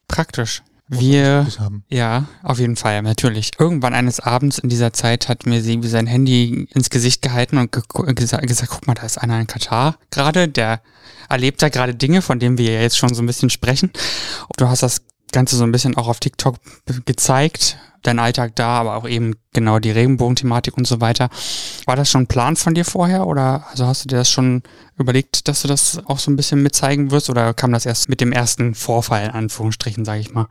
Praktisch. Wir, ja, auf jeden Fall, natürlich. Irgendwann eines Abends in dieser Zeit hat mir sie sein Handy ins Gesicht gehalten und ge gesagt, gesagt, guck mal, da ist einer in Katar gerade, der erlebt da gerade Dinge, von denen wir ja jetzt schon so ein bisschen sprechen. Du hast das Ganze so ein bisschen auch auf TikTok gezeigt, dein Alltag da, aber auch eben genau die Regenbogenthematik und so weiter. War das schon ein Plan von dir vorher oder also hast du dir das schon überlegt, dass du das auch so ein bisschen mitzeigen wirst oder kam das erst mit dem ersten Vorfall, in Anführungsstrichen, sage ich mal?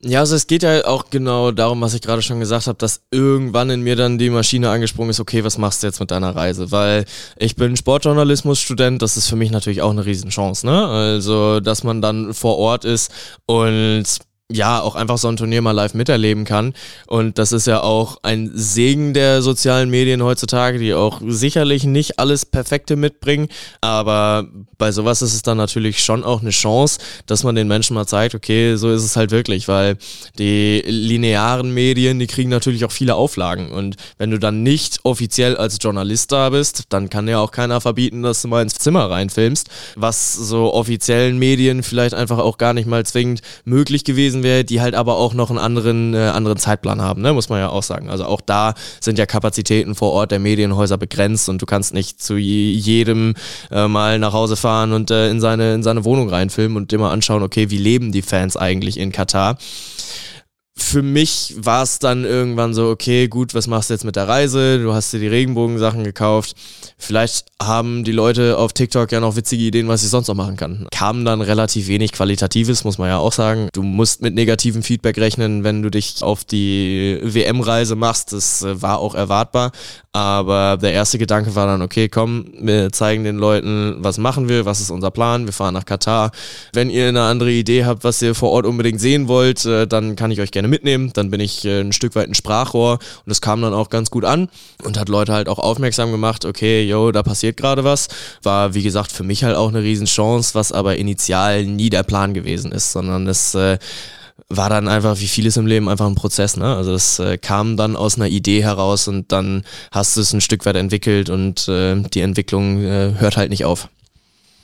Ja, also es geht ja auch genau darum, was ich gerade schon gesagt habe, dass irgendwann in mir dann die Maschine angesprungen ist, okay, was machst du jetzt mit deiner Reise? Weil ich bin Sportjournalismus-Student, das ist für mich natürlich auch eine Riesenchance, ne? Also, dass man dann vor Ort ist und ja, auch einfach so ein Turnier mal live miterleben kann. Und das ist ja auch ein Segen der sozialen Medien heutzutage, die auch sicherlich nicht alles Perfekte mitbringen. Aber bei sowas ist es dann natürlich schon auch eine Chance, dass man den Menschen mal zeigt, okay, so ist es halt wirklich, weil die linearen Medien, die kriegen natürlich auch viele Auflagen. Und wenn du dann nicht offiziell als Journalist da bist, dann kann ja auch keiner verbieten, dass du mal ins Zimmer reinfilmst, was so offiziellen Medien vielleicht einfach auch gar nicht mal zwingend möglich gewesen gewesen wäre, die halt aber auch noch einen anderen, äh, anderen Zeitplan haben, ne? muss man ja auch sagen. Also auch da sind ja Kapazitäten vor Ort der Medienhäuser begrenzt und du kannst nicht zu jedem äh, mal nach Hause fahren und äh, in, seine, in seine Wohnung reinfilmen und mal anschauen, okay, wie leben die Fans eigentlich in Katar für mich war es dann irgendwann so, okay, gut, was machst du jetzt mit der Reise? Du hast dir die Regenbogensachen gekauft. Vielleicht haben die Leute auf TikTok ja noch witzige Ideen, was ich sonst noch machen kann. Kam dann relativ wenig Qualitatives, muss man ja auch sagen. Du musst mit negativem Feedback rechnen, wenn du dich auf die WM-Reise machst. Das äh, war auch erwartbar. Aber der erste Gedanke war dann, okay, komm, wir zeigen den Leuten, was machen wir, was ist unser Plan. Wir fahren nach Katar. Wenn ihr eine andere Idee habt, was ihr vor Ort unbedingt sehen wollt, äh, dann kann ich euch gerne mitnehmen. Dann bin ich äh, ein Stück weit ein Sprachrohr und das kam dann auch ganz gut an und hat Leute halt auch aufmerksam gemacht, okay, yo, da passiert gerade was. War, wie gesagt, für mich halt auch eine Riesenchance, was aber initial nie der Plan gewesen ist, sondern es äh, war dann einfach, wie vieles im Leben, einfach ein Prozess. Ne? Also das äh, kam dann aus einer Idee heraus und dann hast du es ein Stück weit entwickelt und äh, die Entwicklung äh, hört halt nicht auf.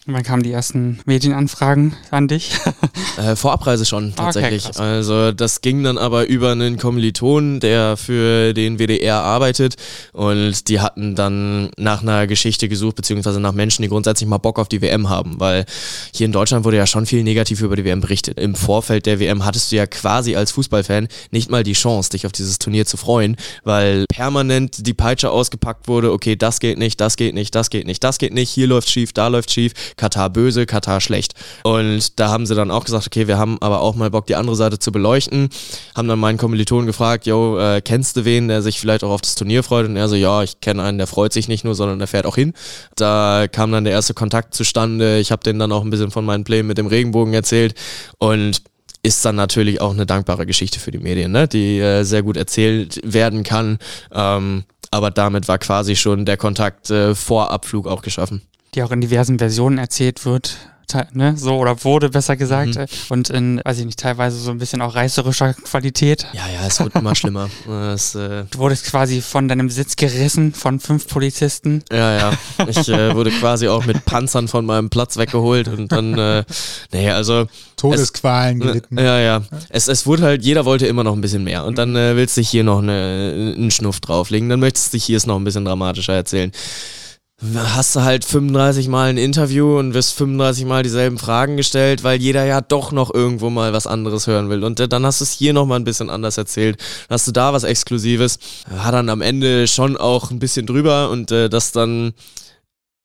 Wann kamen die ersten Medienanfragen an dich? äh, vor Abreise schon tatsächlich. Okay, also das ging dann aber über einen Kommiliton, der für den WDR arbeitet und die hatten dann nach einer Geschichte gesucht, beziehungsweise nach Menschen, die grundsätzlich mal Bock auf die WM haben, weil hier in Deutschland wurde ja schon viel negativ über die WM berichtet. Im Vorfeld der WM hattest du ja quasi als Fußballfan nicht mal die Chance, dich auf dieses Turnier zu freuen, weil permanent die Peitsche ausgepackt wurde, okay, das geht nicht, das geht nicht, das geht nicht, das geht nicht, hier läuft schief, da läuft schief Katar böse, Katar schlecht. Und da haben sie dann auch gesagt, okay, wir haben aber auch mal Bock, die andere Seite zu beleuchten. Haben dann meinen Kommilitonen gefragt, yo, äh, kennst du wen, der sich vielleicht auch auf das Turnier freut? Und er so, ja, ich kenne einen, der freut sich nicht nur, sondern der fährt auch hin. Da kam dann der erste Kontakt zustande. Ich habe denen dann auch ein bisschen von meinen Plänen mit dem Regenbogen erzählt. Und ist dann natürlich auch eine dankbare Geschichte für die Medien, ne? die äh, sehr gut erzählt werden kann. Ähm, aber damit war quasi schon der Kontakt äh, vor Abflug auch geschaffen die auch in diversen Versionen erzählt wird, ne, so oder wurde besser gesagt mhm. und in, weiß ich nicht, teilweise so ein bisschen auch reißerischer Qualität. Ja, ja, es wird immer schlimmer. Es, äh du wurdest quasi von deinem Sitz gerissen von fünf Polizisten. Ja, ja. Ich äh, wurde quasi auch mit Panzern von meinem Platz weggeholt und dann, äh, nee, also Todesqualen es, gelitten. Ja, ja. Es, es wurde halt, jeder wollte immer noch ein bisschen mehr und dann äh, willst du hier noch eine, einen Schnuff drauflegen, dann möchtest du hier es noch ein bisschen dramatischer erzählen hast du halt 35 Mal ein Interview und wirst 35 Mal dieselben Fragen gestellt, weil jeder ja doch noch irgendwo mal was anderes hören will. Und dann hast du es hier nochmal ein bisschen anders erzählt. Hast du da was Exklusives. Hat dann am Ende schon auch ein bisschen drüber und äh, das dann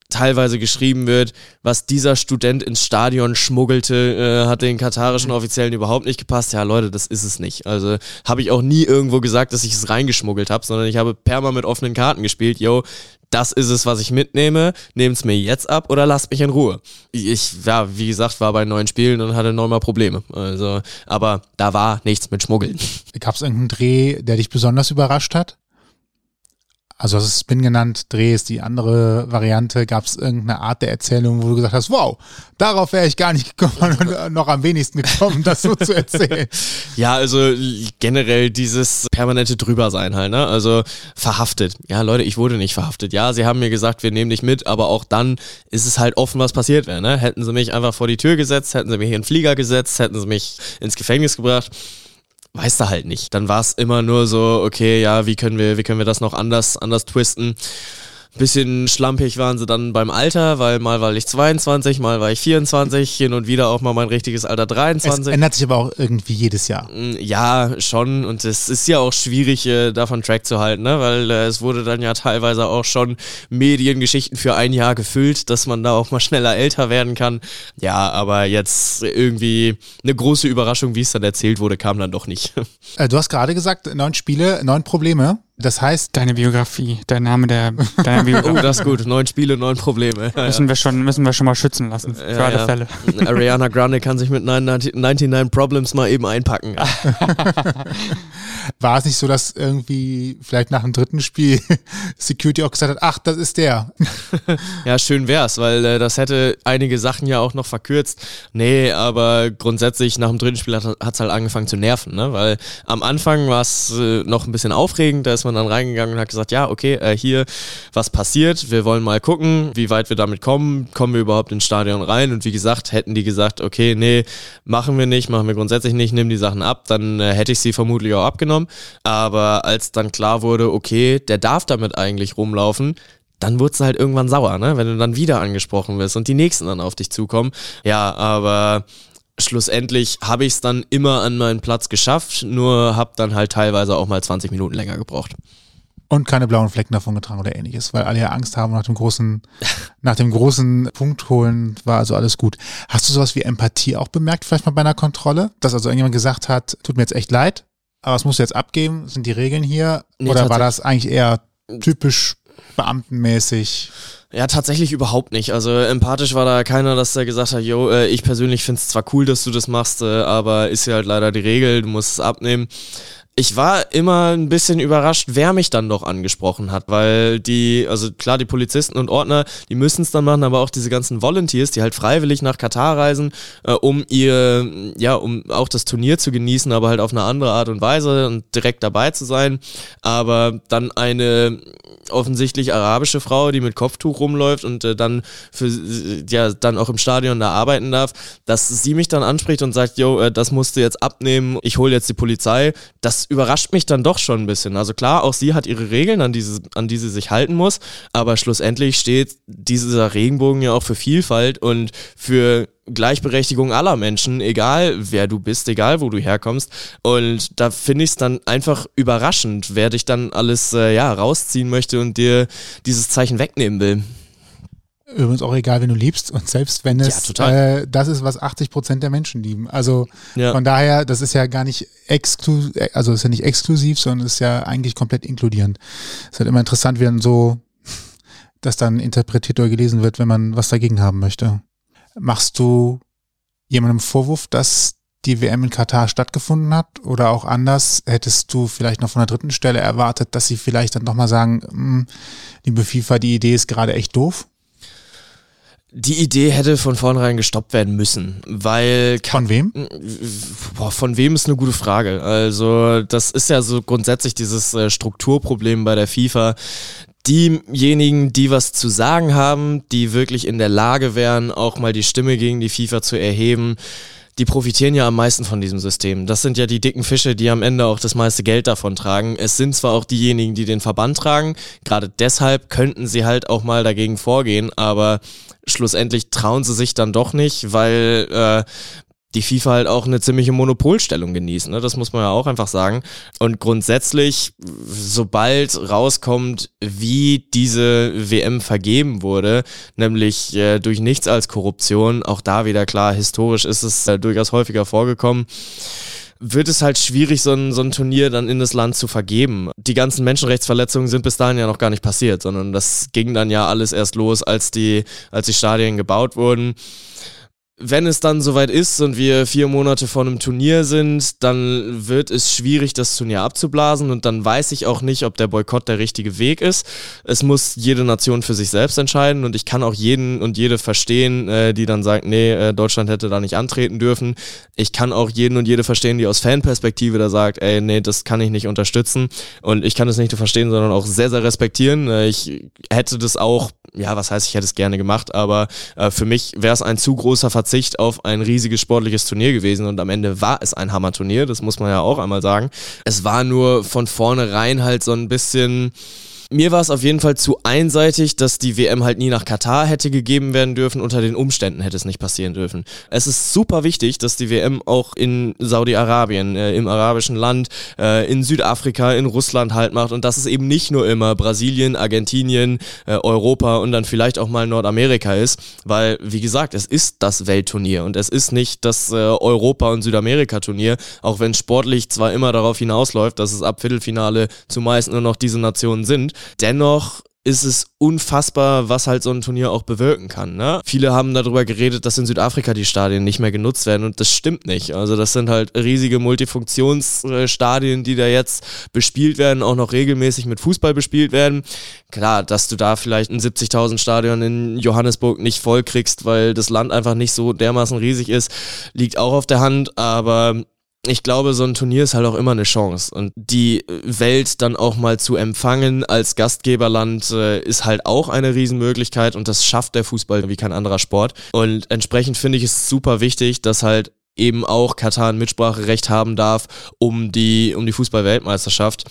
teilweise geschrieben wird, was dieser Student ins Stadion schmuggelte, äh, hat den katarischen Offiziellen überhaupt nicht gepasst. Ja, Leute, das ist es nicht. Also habe ich auch nie irgendwo gesagt, dass ich es reingeschmuggelt habe, sondern ich habe perma mit offenen Karten gespielt. Yo, das ist es, was ich mitnehme, nehmt es mir jetzt ab oder lasst mich in Ruhe. Ich, ja, wie gesagt, war bei neun Spielen und hatte neunmal Probleme. Also, aber da war nichts mit Schmuggeln. Gab es irgendeinen Dreh, der dich besonders überrascht hat? Also das ist Spin genannt, Dreh ist die andere Variante. Gab es irgendeine Art der Erzählung, wo du gesagt hast, wow, darauf wäre ich gar nicht gekommen und noch am wenigsten gekommen, das so zu erzählen. Ja, also generell dieses permanente Drübersein halt, ne? Also verhaftet. Ja, Leute, ich wurde nicht verhaftet. Ja, sie haben mir gesagt, wir nehmen dich mit, aber auch dann ist es halt offen, was passiert wäre, ne? Hätten sie mich einfach vor die Tür gesetzt, hätten sie mich in den Flieger gesetzt, hätten sie mich ins Gefängnis gebracht weißt du halt nicht. Dann war es immer nur so, okay, ja, wie können wir, wie können wir das noch anders, anders twisten? Bisschen schlampig waren sie dann beim Alter, weil mal war ich 22, mal war ich 24, hin und wieder auch mal mein richtiges Alter 23. Es ändert sich aber auch irgendwie jedes Jahr. Mm, ja, schon. Und es ist ja auch schwierig, äh, davon Track zu halten, ne? weil äh, es wurde dann ja teilweise auch schon Mediengeschichten für ein Jahr gefüllt, dass man da auch mal schneller älter werden kann. Ja, aber jetzt irgendwie eine große Überraschung, wie es dann erzählt wurde, kam dann doch nicht. Äh, du hast gerade gesagt, neun Spiele, neun Probleme. Das heißt. Deine Biografie, der Name der, deiner Biografie. oh, das ist gut. Neun Spiele, neun Probleme. Ja, müssen, wir schon, müssen wir schon mal schützen lassen. Für ja, alle ja. Fälle. Ariana Grande kann sich mit 99 Problems mal eben einpacken. War es nicht so, dass irgendwie vielleicht nach dem dritten Spiel Security auch gesagt hat, ach, das ist der? ja, schön wär's, weil äh, das hätte einige Sachen ja auch noch verkürzt. Nee, aber grundsätzlich nach dem dritten Spiel hat es halt angefangen zu nerven, ne? Weil am Anfang war es äh, noch ein bisschen aufregend, da ist man dann reingegangen und hat gesagt, ja, okay, äh, hier, was passiert? Wir wollen mal gucken, wie weit wir damit kommen. Kommen wir überhaupt ins Stadion rein? Und wie gesagt, hätten die gesagt, okay, nee, machen wir nicht, machen wir grundsätzlich nicht, nimm die Sachen ab, dann äh, hätte ich sie vermutlich auch abgenommen. Aber als dann klar wurde, okay, der darf damit eigentlich rumlaufen, dann wurde es halt irgendwann sauer, ne? Wenn du dann wieder angesprochen wirst und die nächsten dann auf dich zukommen. Ja, aber schlussendlich habe ich es dann immer an meinen Platz geschafft, nur habe dann halt teilweise auch mal 20 Minuten länger gebraucht. Und keine blauen Flecken davon getragen oder ähnliches, weil alle ja Angst haben nach dem großen, nach dem großen Punkt holen, war also alles gut. Hast du sowas wie Empathie auch bemerkt, vielleicht mal bei einer Kontrolle? Dass also irgendjemand gesagt hat, tut mir jetzt echt leid, aber was musst du jetzt abgeben? Sind die Regeln hier? Nee, oder war das eigentlich eher typisch beamtenmäßig? Ja, tatsächlich überhaupt nicht. Also empathisch war da keiner, dass der gesagt hat, yo, äh, ich persönlich finde es zwar cool, dass du das machst, äh, aber ist ja halt leider die Regel, du musst es abnehmen ich war immer ein bisschen überrascht, wer mich dann doch angesprochen hat, weil die, also klar, die Polizisten und Ordner, die müssen es dann machen, aber auch diese ganzen Volunteers, die halt freiwillig nach Katar reisen, äh, um ihr, ja, um auch das Turnier zu genießen, aber halt auf eine andere Art und Weise und direkt dabei zu sein. Aber dann eine offensichtlich arabische Frau, die mit Kopftuch rumläuft und äh, dann für, ja, dann auch im Stadion da arbeiten darf, dass sie mich dann anspricht und sagt, yo, äh, das musst du jetzt abnehmen, ich hole jetzt die Polizei. Das überrascht mich dann doch schon ein bisschen. Also klar, auch sie hat ihre Regeln, an, diese, an die sie sich halten muss, aber schlussendlich steht dieser Regenbogen ja auch für Vielfalt und für Gleichberechtigung aller Menschen, egal wer du bist, egal wo du herkommst. Und da finde ich es dann einfach überraschend, wer dich dann alles äh, ja, rausziehen möchte und dir dieses Zeichen wegnehmen will. Übrigens auch egal, wenn du liebst und selbst wenn es ja, äh, das ist, was 80 Prozent der Menschen lieben. Also ja. von daher, das ist ja gar nicht exklusiv, also ist ja nicht exklusiv, sondern ist ja eigentlich komplett inkludierend. Es ist halt immer interessant, wie dann so das dann interpretiert oder gelesen wird, wenn man was dagegen haben möchte. Machst du jemandem Vorwurf, dass die WM in Katar stattgefunden hat? Oder auch anders, hättest du vielleicht noch von der dritten Stelle erwartet, dass sie vielleicht dann nochmal sagen, hm, liebe FIFA, die Idee ist gerade echt doof? Die Idee hätte von vornherein gestoppt werden müssen, weil. Von wem? Boah, von wem ist eine gute Frage. Also, das ist ja so grundsätzlich dieses äh, Strukturproblem bei der FIFA. Diejenigen, die was zu sagen haben, die wirklich in der Lage wären, auch mal die Stimme gegen die FIFA zu erheben, die profitieren ja am meisten von diesem System. Das sind ja die dicken Fische, die am Ende auch das meiste Geld davon tragen. Es sind zwar auch diejenigen, die den Verband tragen, gerade deshalb könnten sie halt auch mal dagegen vorgehen, aber schlussendlich trauen sie sich dann doch nicht, weil äh, die FIFA halt auch eine ziemliche Monopolstellung genießt, ne? das muss man ja auch einfach sagen. Und grundsätzlich, sobald rauskommt, wie diese WM vergeben wurde, nämlich äh, durch nichts als Korruption, auch da wieder klar, historisch ist es äh, durchaus häufiger vorgekommen, wird es halt schwierig, so ein, so ein Turnier dann in das Land zu vergeben. Die ganzen Menschenrechtsverletzungen sind bis dahin ja noch gar nicht passiert, sondern das ging dann ja alles erst los, als die, als die Stadien gebaut wurden wenn es dann soweit ist und wir vier Monate vor einem Turnier sind, dann wird es schwierig, das Turnier abzublasen und dann weiß ich auch nicht, ob der Boykott der richtige Weg ist. Es muss jede Nation für sich selbst entscheiden und ich kann auch jeden und jede verstehen, äh, die dann sagt, nee, äh, Deutschland hätte da nicht antreten dürfen. Ich kann auch jeden und jede verstehen, die aus Fanperspektive da sagt, ey, nee, das kann ich nicht unterstützen und ich kann es nicht nur verstehen, sondern auch sehr, sehr respektieren. Äh, ich hätte das auch, ja, was heißt, ich hätte es gerne gemacht, aber äh, für mich wäre es ein zu großer Verzicht auf ein riesiges sportliches Turnier gewesen und am Ende war es ein Hammerturnier, das muss man ja auch einmal sagen. Es war nur von vornherein halt so ein bisschen Mir war es auf jeden Fall zu einseitig, dass die WM halt nie nach Katar hätte gegeben werden dürfen. Unter den Umständen hätte es nicht passieren dürfen. Es ist super wichtig, dass die WM auch in Saudi-Arabien, äh, im arabischen Land, äh, in Südafrika, in Russland halt macht und dass es eben nicht nur immer Brasilien, Argentinien, äh, Europa und dann vielleicht auch mal Nordamerika ist, weil, wie gesagt, es ist das Weltturnier und es ist nicht das äh, Europa- und Südamerika-Turnier, auch wenn sportlich zwar immer darauf hinausläuft, dass es ab Viertelfinale zumeist nur noch diese Nationen sind. Dennoch ist es unfassbar, was halt so ein Turnier auch bewirken kann. Ne? Viele haben darüber geredet, dass in Südafrika die Stadien nicht mehr genutzt werden und das stimmt nicht. Also das sind halt riesige Multifunktionsstadien, die da jetzt bespielt werden, auch noch regelmäßig mit Fußball bespielt werden. Klar, dass du da vielleicht ein 70.000 Stadion in Johannesburg nicht voll kriegst, weil das Land einfach nicht so dermaßen riesig ist, liegt auch auf der Hand, aber ich glaube, so ein Turnier ist halt auch immer eine Chance. Und die Welt dann auch mal zu empfangen als Gastgeberland äh, ist halt auch eine Riesenmöglichkeit und das schafft der Fußball wie kein anderer Sport. Und entsprechend finde ich es super wichtig, dass halt eben auch Katar ein Mitspracherecht haben darf um die, um die Fußball-Weltmeisterschaft.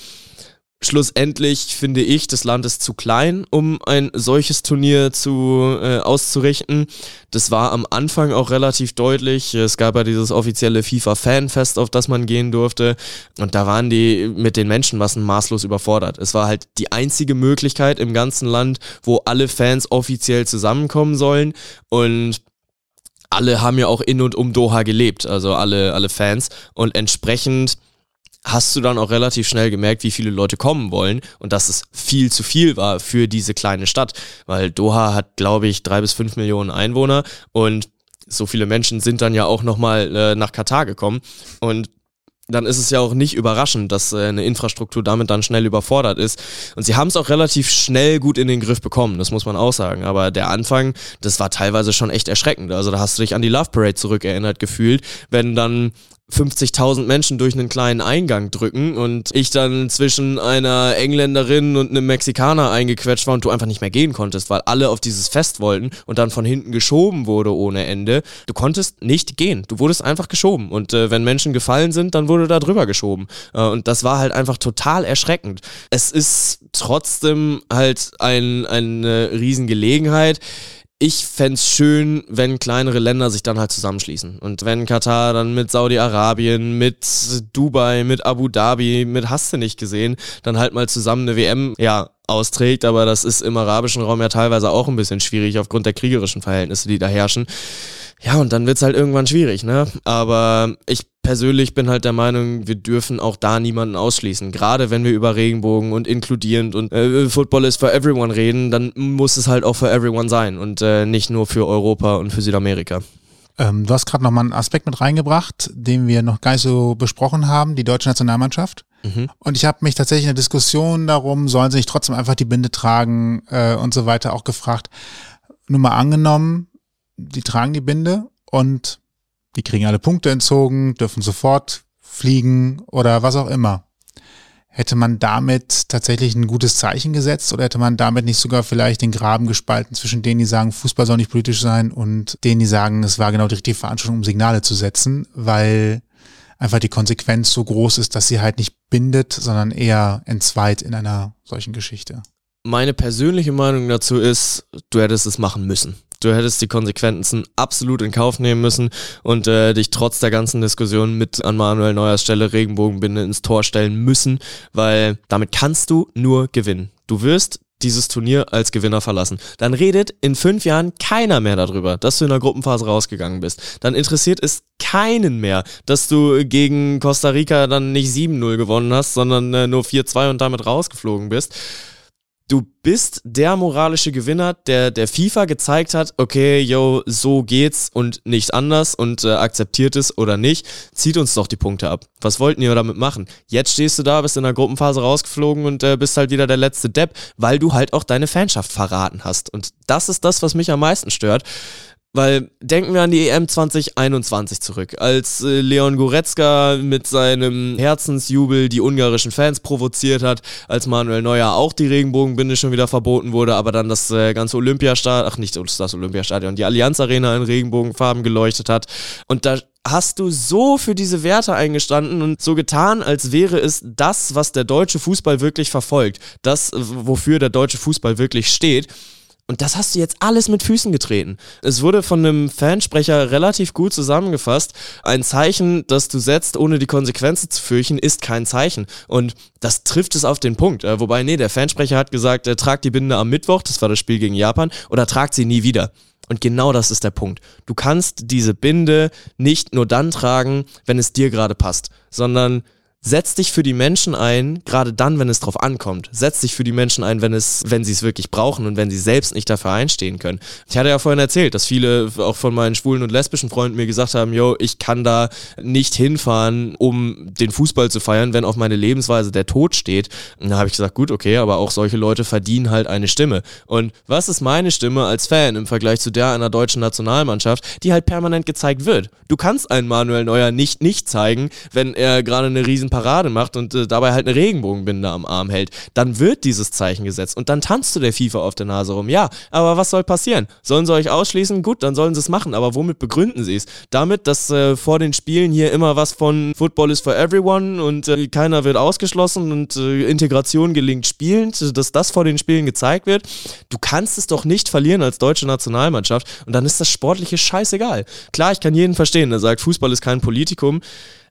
Schlussendlich finde ich, das Land ist zu klein, um ein solches Turnier zu äh, auszurichten. Das war am Anfang auch relativ deutlich. Es gab ja dieses offizielle FIFA-Fanfest, auf das man gehen durfte. Und da waren die mit den Menschenmassen maßlos überfordert. Es war halt die einzige Möglichkeit im ganzen Land, wo alle Fans offiziell zusammenkommen sollen. Und alle haben ja auch in und um Doha gelebt, also alle, alle Fans. Und entsprechend hast du dann auch relativ schnell gemerkt, wie viele Leute kommen wollen und dass es viel zu viel war für diese kleine Stadt, weil Doha hat, glaube ich, drei bis fünf Millionen Einwohner und so viele Menschen sind dann ja auch nochmal äh, nach Katar gekommen und dann ist es ja auch nicht überraschend, dass äh, eine Infrastruktur damit dann schnell überfordert ist. Und sie haben es auch relativ schnell gut in den Griff bekommen, das muss man auch sagen. Aber der Anfang, das war teilweise schon echt erschreckend. Also da hast du dich an die Love Parade zurückerinnert gefühlt, wenn dann 50.000 Menschen durch einen kleinen Eingang drücken und ich dann zwischen einer Engländerin und einem Mexikaner eingequetscht war und du einfach nicht mehr gehen konntest, weil alle auf dieses Fest wollten und dann von hinten geschoben wurde ohne Ende. Du konntest nicht gehen. Du wurdest einfach geschoben und äh, wenn Menschen gefallen sind, dann wurde da drüber geschoben. Äh, und das war halt einfach total erschreckend. Es ist trotzdem halt ein, eine Riesengelegenheit ich fände schön, wenn kleinere Länder sich dann halt zusammenschließen. Und wenn Katar dann mit Saudi-Arabien, mit Dubai, mit Abu Dhabi, mit hast du nicht gesehen, dann halt mal zusammen eine WM, ja, austrägt, aber das ist im arabischen Raum ja teilweise auch ein bisschen schwierig aufgrund der kriegerischen Verhältnisse, die da herrschen. Ja, und dann wird's halt irgendwann schwierig, ne? Aber ich persönlich bin halt der Meinung, wir dürfen auch da niemanden ausschließen. Gerade wenn wir über Regenbogen und inkludierend und äh, Football is for everyone reden, dann muss es halt auch for everyone sein und äh, nicht nur für Europa und für Südamerika. Ähm, du hast gerade nochmal einen Aspekt mit reingebracht, den wir noch gar nicht so besprochen haben, die deutsche Nationalmannschaft. Mhm. Und ich habe mich tatsächlich in der Diskussion darum, sollen sie nicht trotzdem einfach die Binde tragen äh, und so weiter auch gefragt. Nur mal angenommen, die tragen die Binde und die kriegen alle Punkte entzogen, dürfen sofort fliegen oder was auch immer. Hätte man damit tatsächlich ein gutes Zeichen gesetzt oder hätte man damit nicht sogar vielleicht den Graben gespalten zwischen denen, die sagen, Fußball soll nicht politisch sein und denen, die sagen, es war genau die richtige Veranstaltung, um Signale zu setzen, weil einfach die Konsequenz so groß ist, dass sie halt nicht bindet, sondern eher entzweit in einer solchen Geschichte. Meine persönliche Meinung dazu ist, du hättest es machen müssen. Du hättest die Konsequenzen absolut in Kauf nehmen müssen und äh, dich trotz der ganzen Diskussion mit an Manuel Neuers Stelle Regenbogenbinde ins Tor stellen müssen, weil damit kannst du nur gewinnen. Du wirst dieses Turnier als Gewinner verlassen. Dann redet in fünf Jahren keiner mehr darüber, dass du in der Gruppenphase rausgegangen bist. Dann interessiert es keinen mehr, dass du gegen Costa Rica dann nicht 7-0 gewonnen hast, sondern äh, nur 4-2 und damit rausgeflogen bist du bist der moralische Gewinner, der der FIFA gezeigt hat, okay, yo, so geht's und nicht anders und äh, akzeptiert es oder nicht, zieht uns doch die Punkte ab. Was wollten ihr damit machen? Jetzt stehst du da, bist in der Gruppenphase rausgeflogen und äh, bist halt wieder der letzte Depp, weil du halt auch deine Fanschaft verraten hast. Und das ist das, was mich am meisten stört. Weil denken wir an die EM 2021 zurück, als äh, Leon Goretzka mit seinem Herzensjubel die ungarischen Fans provoziert hat, als Manuel Neuer auch die Regenbogenbinde schon wieder verboten wurde, aber dann das äh, ganze Olympiastadion, ach nicht das Olympiastadion, die Allianz Arena in Regenbogenfarben geleuchtet hat. Und da hast du so für diese Werte eingestanden und so getan, als wäre es das, was der deutsche Fußball wirklich verfolgt, das, wofür der deutsche Fußball wirklich steht. Und das hast du jetzt alles mit Füßen getreten. Es wurde von einem Fansprecher relativ gut zusammengefasst. Ein Zeichen, das du setzt, ohne die Konsequenzen zu fürchten, ist kein Zeichen. Und das trifft es auf den Punkt. Äh, wobei, nee, der Fansprecher hat gesagt, er tragt die Binde am Mittwoch, das war das Spiel gegen Japan, oder tragt sie nie wieder. Und genau das ist der Punkt. Du kannst diese Binde nicht nur dann tragen, wenn es dir gerade passt, sondern setz dich für die Menschen ein, gerade dann, wenn es drauf ankommt. Setz dich für die Menschen ein, wenn es, wenn sie es wirklich brauchen und wenn sie selbst nicht dafür einstehen können. Ich hatte ja vorhin erzählt, dass viele auch von meinen schwulen und lesbischen Freunden mir gesagt haben, yo, ich kann da nicht hinfahren, um den Fußball zu feiern, wenn auf meine Lebensweise der Tod steht. Und da habe ich gesagt, gut, okay, aber auch solche Leute verdienen halt eine Stimme. Und was ist meine Stimme als Fan im Vergleich zu der einer deutschen Nationalmannschaft, die halt permanent gezeigt wird? Du kannst einen Manuel Neuer nicht nicht zeigen, wenn er gerade eine riesen Parade macht und äh, dabei halt eine Regenbogenbinde am Arm hält, dann wird dieses Zeichen gesetzt und dann tanzt du der FIFA auf der Nase rum. Ja, aber was soll passieren? Sollen sie euch ausschließen? Gut, dann sollen sie es machen, aber womit begründen sie es? Damit, dass äh, vor den Spielen hier immer was von Football is for everyone und äh, keiner wird ausgeschlossen und äh, Integration gelingt spielend, dass das vor den Spielen gezeigt wird. Du kannst es doch nicht verlieren als deutsche Nationalmannschaft und dann ist das sportliche scheißegal. Klar, ich kann jeden verstehen, der sagt, Fußball ist kein Politikum,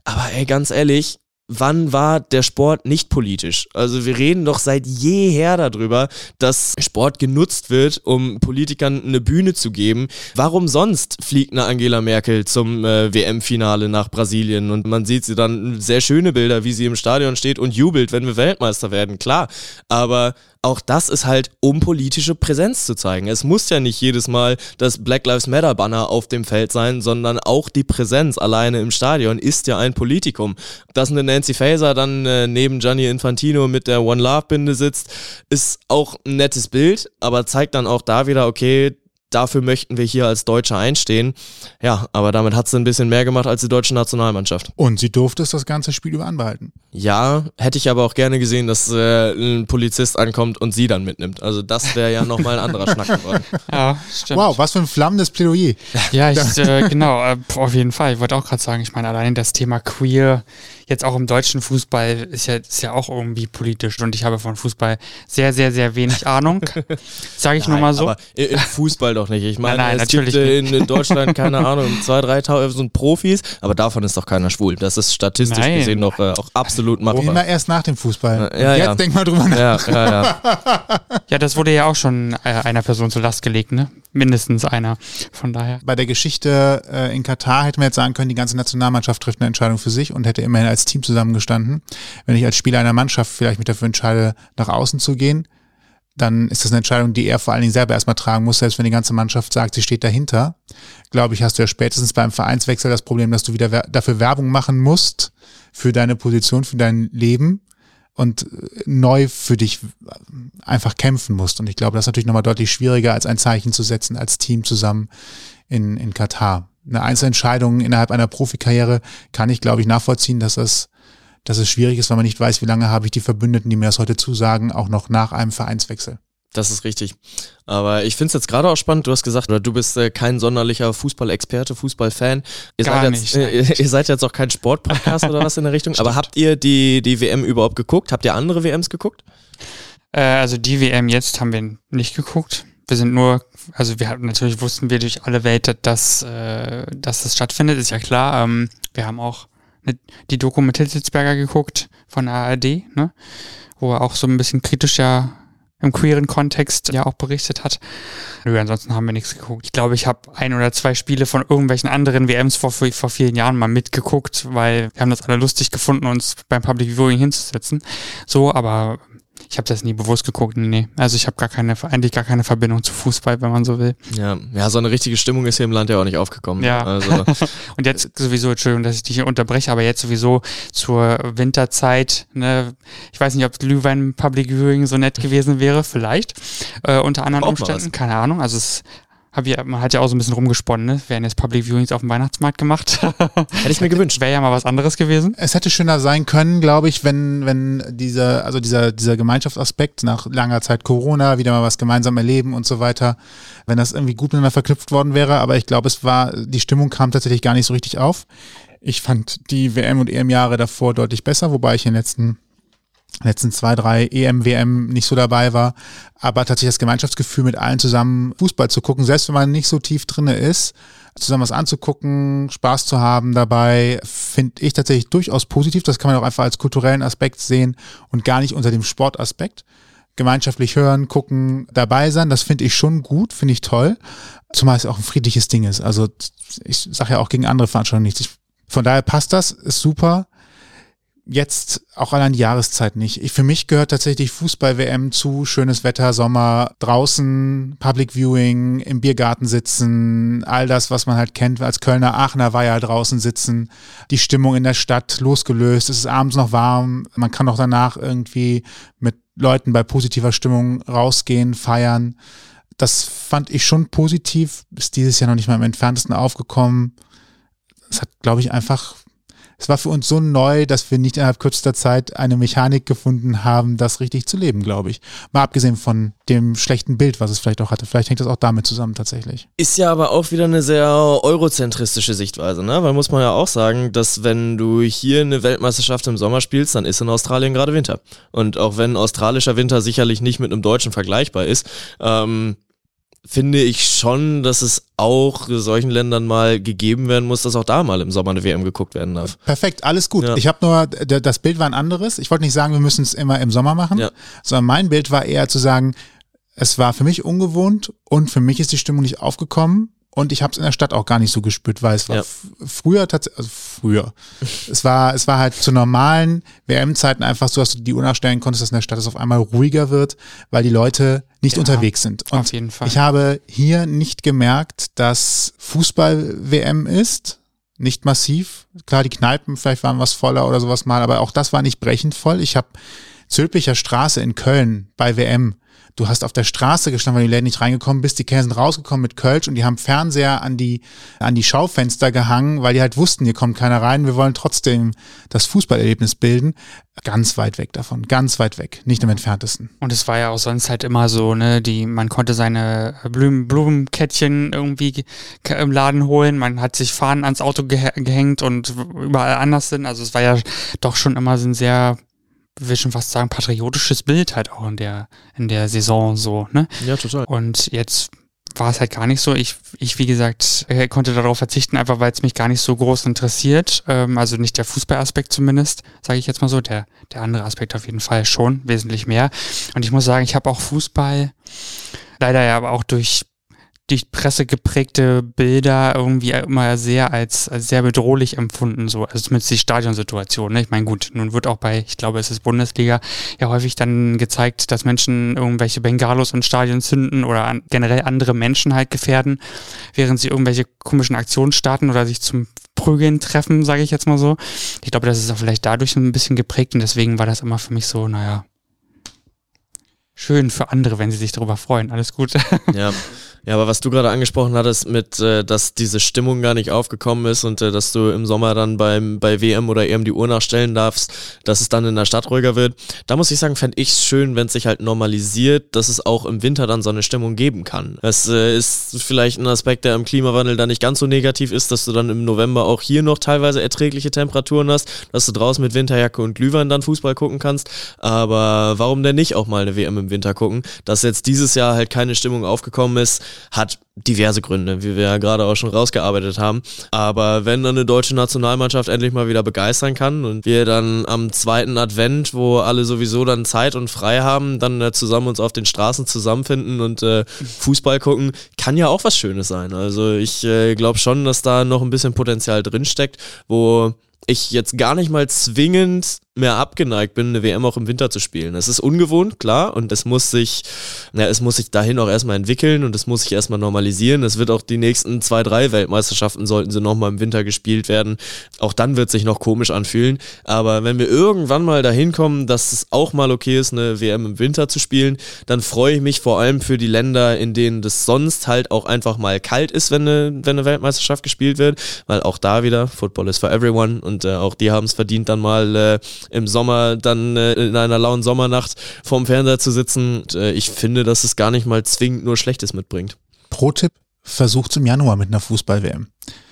aber ey, ganz ehrlich, wann war der Sport nicht politisch? Also wir reden doch seit jeher darüber, dass Sport genutzt wird, um Politikern eine Bühne zu geben. Warum sonst fliegt eine Angela Merkel zum äh, WM-Finale nach Brasilien und man sieht sie dann sehr schöne Bilder, wie sie im Stadion steht und jubelt, wenn wir Weltmeister werden, klar. Aber auch das ist halt, um politische Präsenz zu zeigen. Es muss ja nicht jedes Mal das Black Lives Matter Banner auf dem Feld sein, sondern auch die Präsenz alleine im Stadion ist ja ein Politikum. Dass eine Nancy Faeser dann äh, neben Gianni Infantino mit der One Love Binde sitzt, ist auch ein nettes Bild, aber zeigt dann auch da wieder, okay, dafür möchten wir hier als Deutsche einstehen. Ja, aber damit hat sie ein bisschen mehr gemacht als die deutsche Nationalmannschaft. Und sie durfte es das ganze Spiel über anbehalten. Ja, hätte ich aber auch gerne gesehen, dass äh, ein Polizist ankommt und sie dann mitnimmt. Also das wäre ja nochmal ein anderer Schnack geworden. Ja, stimmt. Wow, was für ein flammendes Plädoyer. Ja, ich, äh, genau, äh, auf jeden Fall. Ich wollte auch gerade sagen, ich meine, allein das Thema Queer jetzt auch im deutschen Fußball ist ja, ist ja auch irgendwie politisch und ich habe von Fußball sehr, sehr, sehr wenig Ahnung. Sage ich nur mal so. Aber im Fußball doch nicht. Ich meine, nein, nein, es gibt in, in, Deutschland, keine Ahnung, zwei, drei tausend Profis, aber davon ist doch keiner schwul. Das ist statistisch nein. gesehen doch äh, auch absolut machbar. Immer erst nach dem Fußball. Ja, jetzt ja. denk mal drüber nach. Ja, ja, ja. ja, das wurde ja auch schon äh, einer Person zur Last gelegt, ne? Mindestens einer. Von daher. Bei der Geschichte äh, in Katar hätte man jetzt sagen können, die ganze Nationalmannschaft trifft eine Entscheidung für sich und hätte immerhin als Team zusammengestanden. Wenn ich als Spieler einer Mannschaft vielleicht mich dafür entscheide, nach außen zu gehen, dann ist das eine Entscheidung, die er vor allen Dingen selber erstmal tragen muss, selbst wenn die ganze Mannschaft sagt, sie steht dahinter. Glaube ich, hast du ja spätestens beim Vereinswechsel das Problem, dass du wieder dafür Werbung machen musst, für deine Position, für dein Leben und neu für dich einfach kämpfen musst. Und ich glaube, das ist natürlich nochmal deutlich schwieriger, als ein Zeichen zu setzen, als Team zusammen in, in Katar. Eine Einzelentscheidung innerhalb einer Profikarriere kann ich, glaube ich, nachvollziehen, dass das dass es schwierig ist, weil man nicht weiß, wie lange habe ich die Verbündeten, die mir das heute zusagen, auch noch nach einem Vereinswechsel. Das ist richtig. Aber ich finde es jetzt gerade auch spannend, du hast gesagt, oder du bist äh, kein sonderlicher Fußballexperte, Fußballfan. Ihr, Gar seid nicht, äh, ihr seid jetzt auch kein Sportpodcast oder was in der Richtung. Aber habt ihr die, die WM überhaupt geguckt? Habt ihr andere WMs geguckt? Äh, also die WM jetzt haben wir nicht geguckt. Wir sind nur, also wir hatten natürlich wussten wir durch alle Welt, dass, äh, dass das stattfindet, ist ja klar. Ähm, wir haben auch die Doku mit Hitzelsberger geguckt von ARD, ne? wo er auch so ein bisschen kritisch ja im queeren Kontext ja auch berichtet hat. Nö, ansonsten haben wir nichts geguckt. Ich glaube, ich habe ein oder zwei Spiele von irgendwelchen anderen WMs vor, vor vielen Jahren mal mitgeguckt, weil wir haben das alle lustig gefunden, uns beim Public Viewing hinzusetzen. So, aber ich habe das nie bewusst geguckt, nee. Also ich habe gar keine, eigentlich gar keine Verbindung zu Fußball, wenn man so will. Ja, ja, so eine richtige Stimmung ist hier im Land ja auch nicht aufgekommen. Ja. Also. und jetzt sowieso, Entschuldigung, dass ich dich hier unterbreche, aber jetzt sowieso zur Winterzeit, ne, ich weiß nicht, ob Glühwein Public Viewing so nett gewesen wäre, vielleicht. Äh, unter anderen Umständen, keine Ahnung. Also es Ja, man hat ja auch so ein bisschen rumgesponnen, ne? Werden jetzt Public Viewings auf dem Weihnachtsmarkt gemacht. Hätte ich mir gewünscht. Wäre ja mal was anderes gewesen. Es hätte schöner sein können, glaube ich, wenn, wenn dieser, also dieser, dieser Gemeinschaftsaspekt nach langer Zeit Corona, wieder mal was gemeinsam erleben und so weiter, wenn das irgendwie gut miteinander verknüpft worden wäre. Aber ich glaube, es war, die Stimmung kam tatsächlich gar nicht so richtig auf. Ich fand die WM und EM-Jahre davor deutlich besser, wobei ich in den letzten letzten zwei, drei EM, WM nicht so dabei war. Aber tatsächlich das Gemeinschaftsgefühl, mit allen zusammen Fußball zu gucken, selbst wenn man nicht so tief drinne ist, zusammen was anzugucken, Spaß zu haben dabei, finde ich tatsächlich durchaus positiv. Das kann man auch einfach als kulturellen Aspekt sehen und gar nicht unter dem Sportaspekt. Gemeinschaftlich hören, gucken, dabei sein, das finde ich schon gut, finde ich toll. Zumal es auch ein friedliches Ding ist. Also ich sage ja auch gegen andere Veranstaltungen nichts. Von daher passt das, ist super jetzt auch allein die Jahreszeit nicht. Ich, für mich gehört tatsächlich Fußball-WM zu, schönes Wetter, Sommer, draußen, Public Viewing, im Biergarten sitzen, all das, was man halt kennt als Kölner Aachener war ja draußen sitzen, die Stimmung in der Stadt losgelöst, es ist abends noch warm, man kann auch danach irgendwie mit Leuten bei positiver Stimmung rausgehen, feiern. Das fand ich schon positiv, ist dieses Jahr noch nicht mal im entferntesten aufgekommen. Es hat, glaube ich, einfach es war für uns so neu, dass wir nicht innerhalb kürzester Zeit eine Mechanik gefunden haben, das richtig zu leben, glaube ich. Mal abgesehen von dem schlechten Bild, was es vielleicht auch hatte. Vielleicht hängt das auch damit zusammen tatsächlich. Ist ja aber auch wieder eine sehr eurozentristische Sichtweise, ne? Weil muss man ja auch sagen, dass wenn du hier eine Weltmeisterschaft im Sommer spielst, dann ist in Australien gerade Winter. Und auch wenn australischer Winter sicherlich nicht mit einem deutschen vergleichbar ist, ähm, finde ich schon, dass es auch solchen Ländern mal gegeben werden muss, dass auch da mal im Sommer eine WM geguckt werden darf. Perfekt, alles gut. Ja. Ich habe nur, das Bild war ein anderes. Ich wollte nicht sagen, wir müssen es immer im Sommer machen, ja. sondern mein Bild war eher zu sagen, es war für mich ungewohnt und für mich ist die Stimmung nicht aufgekommen. Und ich habe es in der Stadt auch gar nicht so gespürt, weil es war ja. früher tatsächlich, also früher. es war, es war halt zu normalen WM-Zeiten einfach so, dass du die Uhr nachstellen konntest, dass in der Stadt es auf einmal ruhiger wird, weil die Leute nicht ja, unterwegs sind. Und auf jeden Fall. Ich habe hier nicht gemerkt, dass Fußball-WM ist. Nicht massiv. Klar, die Kneipen vielleicht waren was voller oder sowas mal, aber auch das war nicht brechend voll. Ich habe Zülpicher Straße in Köln bei WM du hast auf der Straße gestanden, weil die Läden nicht reingekommen bist. Die Kinder sind rausgekommen mit Kölsch und die haben Fernseher an die, an die Schaufenster gehangen, weil die halt wussten, hier kommt keiner rein. Wir wollen trotzdem das Fußballerlebnis bilden. Ganz weit weg davon, ganz weit weg, nicht im entferntesten. Und es war ja auch sonst halt immer so, ne, die, man konnte seine Blumen, Blumenkettchen irgendwie im Laden holen, man hat sich Fahnen ans Auto gehängt und überall anders sind. Also es war ja doch schon immer so ein sehr will schon fast sagen, patriotisches Bild halt auch in der, in der Saison so, ne? Ja, total. Und jetzt war es halt gar nicht so. Ich, ich wie gesagt, äh, konnte darauf verzichten, einfach weil es mich gar nicht so groß interessiert. Ähm, also nicht der Fußballaspekt zumindest, sage ich jetzt mal so. Der, der andere Aspekt auf jeden Fall schon, wesentlich mehr. Und ich muss sagen, ich habe auch Fußball leider ja aber auch durch die Presse geprägte Bilder irgendwie immer sehr als, als sehr bedrohlich empfunden, so, also zumindest die Stadionsituation. Ne? Ich meine, gut, nun wird auch bei, ich glaube, es ist Bundesliga, ja häufig dann gezeigt, dass Menschen irgendwelche Bengalos in Stadien zünden oder an, generell andere Menschen halt gefährden, während sie irgendwelche komischen Aktionen starten oder sich zum Prügeln treffen, sage ich jetzt mal so. Ich glaube, das ist auch vielleicht dadurch ein bisschen geprägt und deswegen war das immer für mich so, naja, schön für andere, wenn sie sich darüber freuen. Alles gut. Ja. Ja, aber was du gerade angesprochen hattest, mit, äh, dass diese Stimmung gar nicht aufgekommen ist und äh, dass du im Sommer dann beim, bei WM oder EM die Uhr nachstellen darfst, dass es dann in der Stadt ruhiger wird, da muss ich sagen, fände ich es schön, wenn es sich halt normalisiert, dass es auch im Winter dann so eine Stimmung geben kann. Es äh, ist vielleicht ein Aspekt, der im Klimawandel da nicht ganz so negativ ist, dass du dann im November auch hier noch teilweise erträgliche Temperaturen hast, dass du draußen mit Winterjacke und Glühwein dann Fußball gucken kannst. Aber warum denn nicht auch mal eine WM im Winter gucken? Dass jetzt dieses Jahr halt keine Stimmung aufgekommen ist, hat diverse Gründe, wie wir ja gerade auch schon rausgearbeitet haben. Aber wenn dann eine deutsche Nationalmannschaft endlich mal wieder begeistern kann und wir dann am zweiten Advent, wo alle sowieso dann Zeit und frei haben, dann äh, zusammen uns auf den Straßen zusammenfinden und äh, Fußball gucken, kann ja auch was Schönes sein. Also ich äh, glaube schon, dass da noch ein bisschen Potenzial drinsteckt, wo ich jetzt gar nicht mal zwingend mehr abgeneigt bin, eine WM auch im Winter zu spielen. Es ist ungewohnt, klar, und es muss sich, ja, es muss sich dahin auch erstmal entwickeln und es muss sich erstmal normalisieren. Es wird auch die nächsten zwei, drei Weltmeisterschaften sollten sie nochmal im Winter gespielt werden. Auch dann wird sich noch komisch anfühlen. Aber wenn wir irgendwann mal dahin kommen, dass es auch mal okay ist, eine WM im Winter zu spielen, dann freue ich mich vor allem für die Länder, in denen das sonst halt auch einfach mal kalt ist, wenn eine, wenn eine Weltmeisterschaft gespielt wird, weil auch da wieder, Football is for everyone und äh, auch die haben es verdient, dann mal äh, im Sommer dann äh, in einer lauen Sommernacht vorm Fernseher zu sitzen. Und, äh, ich finde, dass es gar nicht mal zwingend nur Schlechtes mitbringt. Pro-Tipp, versucht's im Januar mit einer Fußball-WM.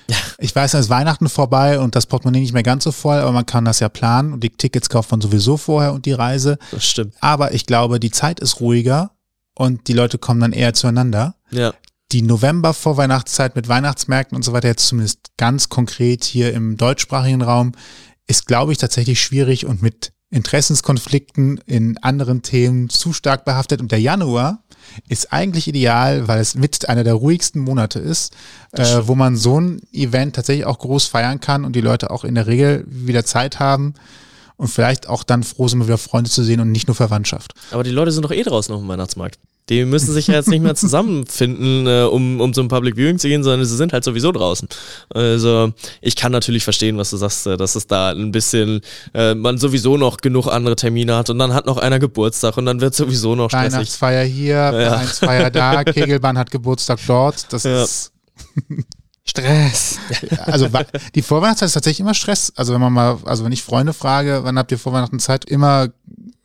Ja. Ich weiß, da ist Weihnachten vorbei und das Portemonnaie nicht mehr ganz so voll, aber man kann das ja planen und die Tickets kauft man sowieso vorher und die Reise. Das stimmt. Aber ich glaube, die Zeit ist ruhiger und die Leute kommen dann eher zueinander. Ja. Die November-Vorweihnachtszeit mit Weihnachtsmärkten und so weiter, jetzt zumindest ganz konkret hier im deutschsprachigen Raum, ist, glaube ich, tatsächlich schwierig und mit Interessenskonflikten in anderen Themen zu stark behaftet. Und der Januar ist eigentlich ideal, weil es mit einer der ruhigsten Monate ist, äh, wo man so ein Event tatsächlich auch groß feiern kann und die Leute auch in der Regel wieder Zeit haben und vielleicht auch dann froh sind, wieder Freunde zu sehen und nicht nur Verwandtschaft. Aber die Leute sind doch eh draußen auf dem Weihnachtsmarkt. Die müssen sich ja jetzt nicht mehr zusammenfinden, äh, um, um zum Public Viewing zu gehen, sondern sie sind halt sowieso draußen. Also ich kann natürlich verstehen, was du sagst, äh, dass es da ein bisschen, äh, man sowieso noch genug andere Termine hat und dann hat noch einer Geburtstag und dann wird sowieso noch stressig. Weihnachtsfeier hier, ja. Weihnachtsfeier da, Kegelbahn hat Geburtstag dort. Das ja. ist Stress. Also die Vorweihnachtszeit ist tatsächlich immer Stress. Also wenn man mal, also wenn ich Freunde frage, wann habt ihr Vorweihnachten Zeit, immer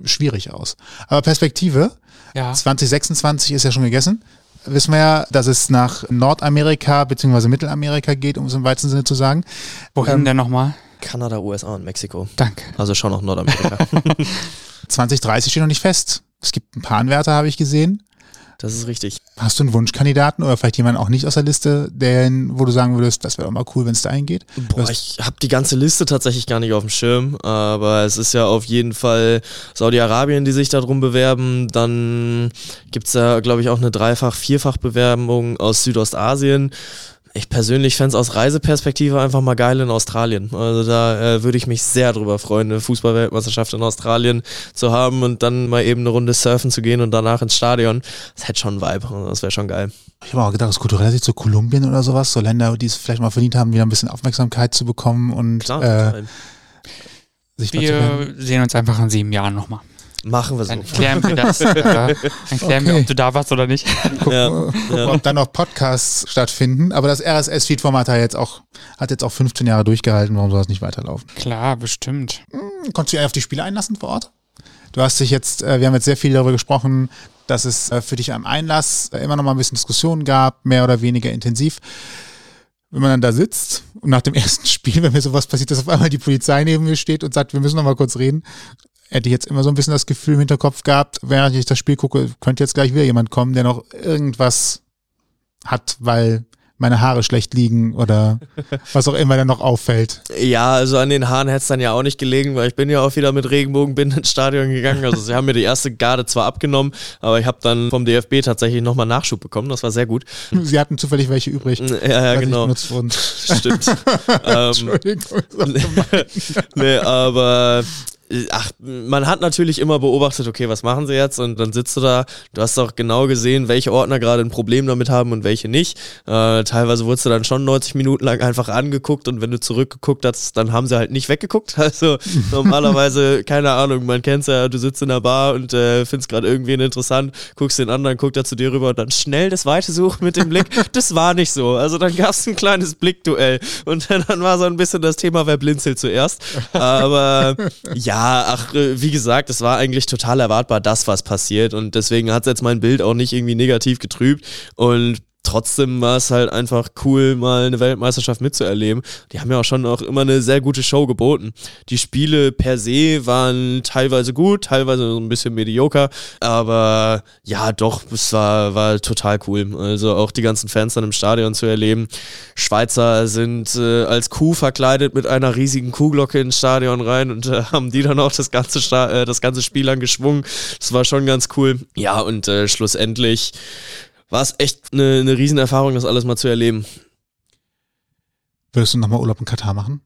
schwierig aus. Aber Perspektive, ja. 2026 ist ja schon gegessen. Wissen wir ja, dass es nach Nordamerika bzw. Mittelamerika geht, um es im weitesten Sinne zu sagen. Wohin ähm, denn nochmal? Kanada, USA und Mexiko. Danke. Also schon noch Nordamerika. 2030 steht noch nicht fest. Es gibt ein paar Anwärter, habe ich gesehen. Das ist richtig. Hast du einen Wunschkandidaten oder vielleicht jemanden auch nicht aus der Liste, den, wo du sagen würdest, das wäre doch mal cool, wenn es da eingeht? Boah, ich habe die ganze Liste tatsächlich gar nicht auf dem Schirm, aber es ist ja auf jeden Fall Saudi-Arabien, die sich darum bewerben. Dann gibt's ja, glaube ich, auch eine Dreifach-, Vierfach-Bewerbung aus Südostasien ich persönlich fände es aus Reiseperspektive einfach mal geil in Australien. Also da äh, würde ich mich sehr drüber freuen, eine Fußballweltmeisterschaft in Australien zu haben und dann mal eben eine Runde surfen zu gehen und danach ins Stadion. Das hätte schon einen Vibe. Also das wäre schon geil. Ich habe auch gedacht, das kulturell sich zu Kolumbien oder sowas, so Länder, die es vielleicht mal verdient haben, wieder ein bisschen Aufmerksamkeit zu bekommen und Klar, äh, sich Wir sehen uns einfach in sieben Jahren nochmal. Machen wir so. Dann klären wir das. dann klären okay. wir, ob du da warst oder nicht. Gucken, ja, ja. ob dann noch Podcasts stattfinden. Aber das RSS-Feed-Format hat jetzt auch, hat jetzt auch 15 Jahre durchgehalten. Warum soll das nicht weiterlaufen? Klar, bestimmt. Hm, konntest du dich auf die Spiele einlassen vor Ort? Du hast dich jetzt, äh, wir haben jetzt sehr viel darüber gesprochen, dass es äh, für dich am Einlass äh, immer noch mal ein bisschen Diskussionen gab, mehr oder weniger intensiv wenn man dann da sitzt und nach dem ersten Spiel, wenn mir sowas passiert, dass auf einmal die Polizei neben mir steht und sagt, wir müssen noch mal kurz reden, hätte ich jetzt immer so ein bisschen das Gefühl im Hinterkopf gehabt, während ich das Spiel gucke, könnte jetzt gleich wieder jemand kommen, der noch irgendwas hat, weil meine Haare schlecht liegen oder was auch immer dann noch auffällt. Ja, also an den Haaren hätte es dann ja auch nicht gelegen, weil ich bin ja auch wieder mit Regenbogenbinden ins Stadion gegangen. Also sie haben mir die erste Garde zwar abgenommen, aber ich habe dann vom DFB tatsächlich nochmal Nachschub bekommen. Das war sehr gut. Sie hatten zufällig welche übrig. Ja, ja genau. Stimmt. ähm, Entschuldigung. nee, aber ach, man hat natürlich immer beobachtet, okay, was machen sie jetzt? Und dann sitzt du da, du hast auch genau gesehen, welche Ordner gerade ein Problem damit haben und welche nicht. Äh, teilweise wurdest du dann schon 90 Minuten lang einfach angeguckt und wenn du zurückgeguckt hast, dann haben sie halt nicht weggeguckt. Also normalerweise, keine Ahnung, man kennt's ja, du sitzt in der Bar und äh, findest gerade irgendwen interessant, guckst den anderen, guckt er zu dir rüber und dann schnell das Weite suchen mit dem Blick. Das war nicht so. Also dann gab es ein kleines Blickduell und dann war so ein bisschen das Thema, wer blinzelt zuerst. Aber ja, ach, äh, wie gesagt, es war eigentlich total erwartbar, dass was passiert. Und deswegen hat es jetzt mein Bild auch nicht irgendwie negativ getrübt. Und trotzdem war es halt einfach cool, mal eine Weltmeisterschaft mitzuerleben. Die haben ja auch schon auch immer eine sehr gute Show geboten. Die Spiele per se waren teilweise gut, teilweise so ein bisschen medioker, aber ja, doch, es war, war total cool. Also auch die ganzen Fans dann im Stadion zu erleben. Schweizer sind äh, als Kuh verkleidet mit einer riesigen Kuhglocke ins Stadion rein und äh, haben die dann auch das ganze, Sta äh, das ganze Spiel lang geschwungen. Das war schon ganz cool. Ja, und äh, schlussendlich war es echt eine, eine Riesenerfahrung, das alles mal zu erleben. Würdest du nochmal Urlaub in Katar machen?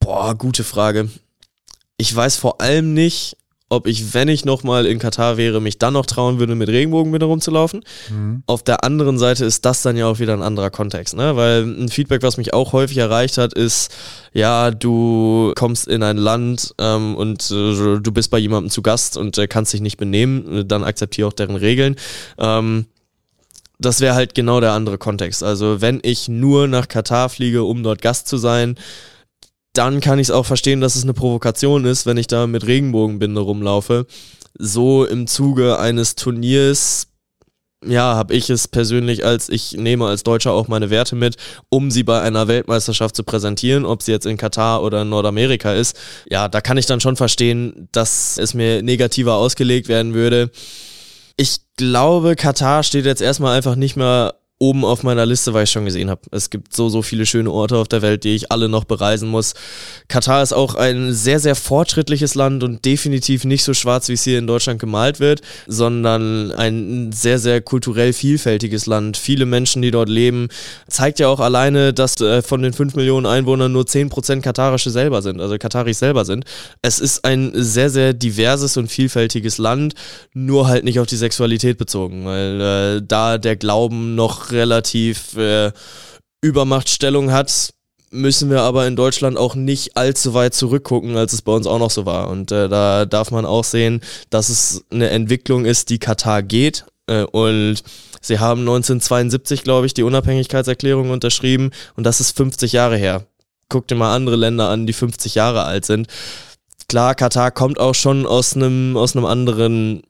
Boah, gute Frage. Ich weiß vor allem nicht, ob ich, wenn ich nochmal in Katar wäre, mich dann noch trauen würde, mit Regenbogen wieder rumzulaufen. Mhm. Auf der anderen Seite ist das dann ja auch wieder ein anderer Kontext, ne? Weil ein Feedback, was mich auch häufig erreicht hat, ist, ja, du kommst in ein Land ähm, und äh, du bist bei jemandem zu Gast und äh, kannst dich nicht benehmen, dann akzeptiere auch deren Regeln. Ähm, das wäre halt genau der andere Kontext. Also wenn ich nur nach Katar fliege, um dort Gast zu sein, dann kann ich es auch verstehen, dass es eine Provokation ist, wenn ich da mit Regenbogenbinde rumlaufe. So im Zuge eines Turniers, ja, habe ich es persönlich als, ich nehme als Deutscher auch meine Werte mit, um sie bei einer Weltmeisterschaft zu präsentieren, ob sie jetzt in Katar oder in Nordamerika ist. Ja, da kann ich dann schon verstehen, dass es mir negativer ausgelegt werden würde. Ich glaube, Katar steht jetzt erstmal einfach nicht mehr oben auf meiner Liste, weil ich schon gesehen habe. Es gibt so, so viele schöne Orte auf der Welt, die ich alle noch bereisen muss. Katar ist auch ein sehr, sehr fortschrittlich Land und definitiv nicht so schwarz, wie es hier in Deutschland gemalt wird, sondern ein sehr, sehr kulturell vielfältiges Land. Viele Menschen, die dort leben. Zeigt ja auch alleine, dass äh, von den 5 Millionen Einwohnern nur 10% Katarische selber sind, also Kataris selber sind. Es ist ein sehr, sehr diverses und vielfältiges Land, nur halt nicht auf die Sexualität bezogen, weil äh, da der Glauben noch relativ äh, Übermachtstellung hat, müssen wir aber in Deutschland auch nicht allzu weit zurückgucken, als es bei uns auch noch so war. Und äh, da darf man auch sehen, dass es eine Entwicklung ist, die Katar geht. Äh, und sie haben 1972, glaube ich, die Unabhängigkeitserklärung unterschrieben. Und das ist 50 Jahre her. Guck dir mal andere Länder an, die 50 Jahre alt sind. Klar, Katar kommt auch schon aus einem aus einem anderen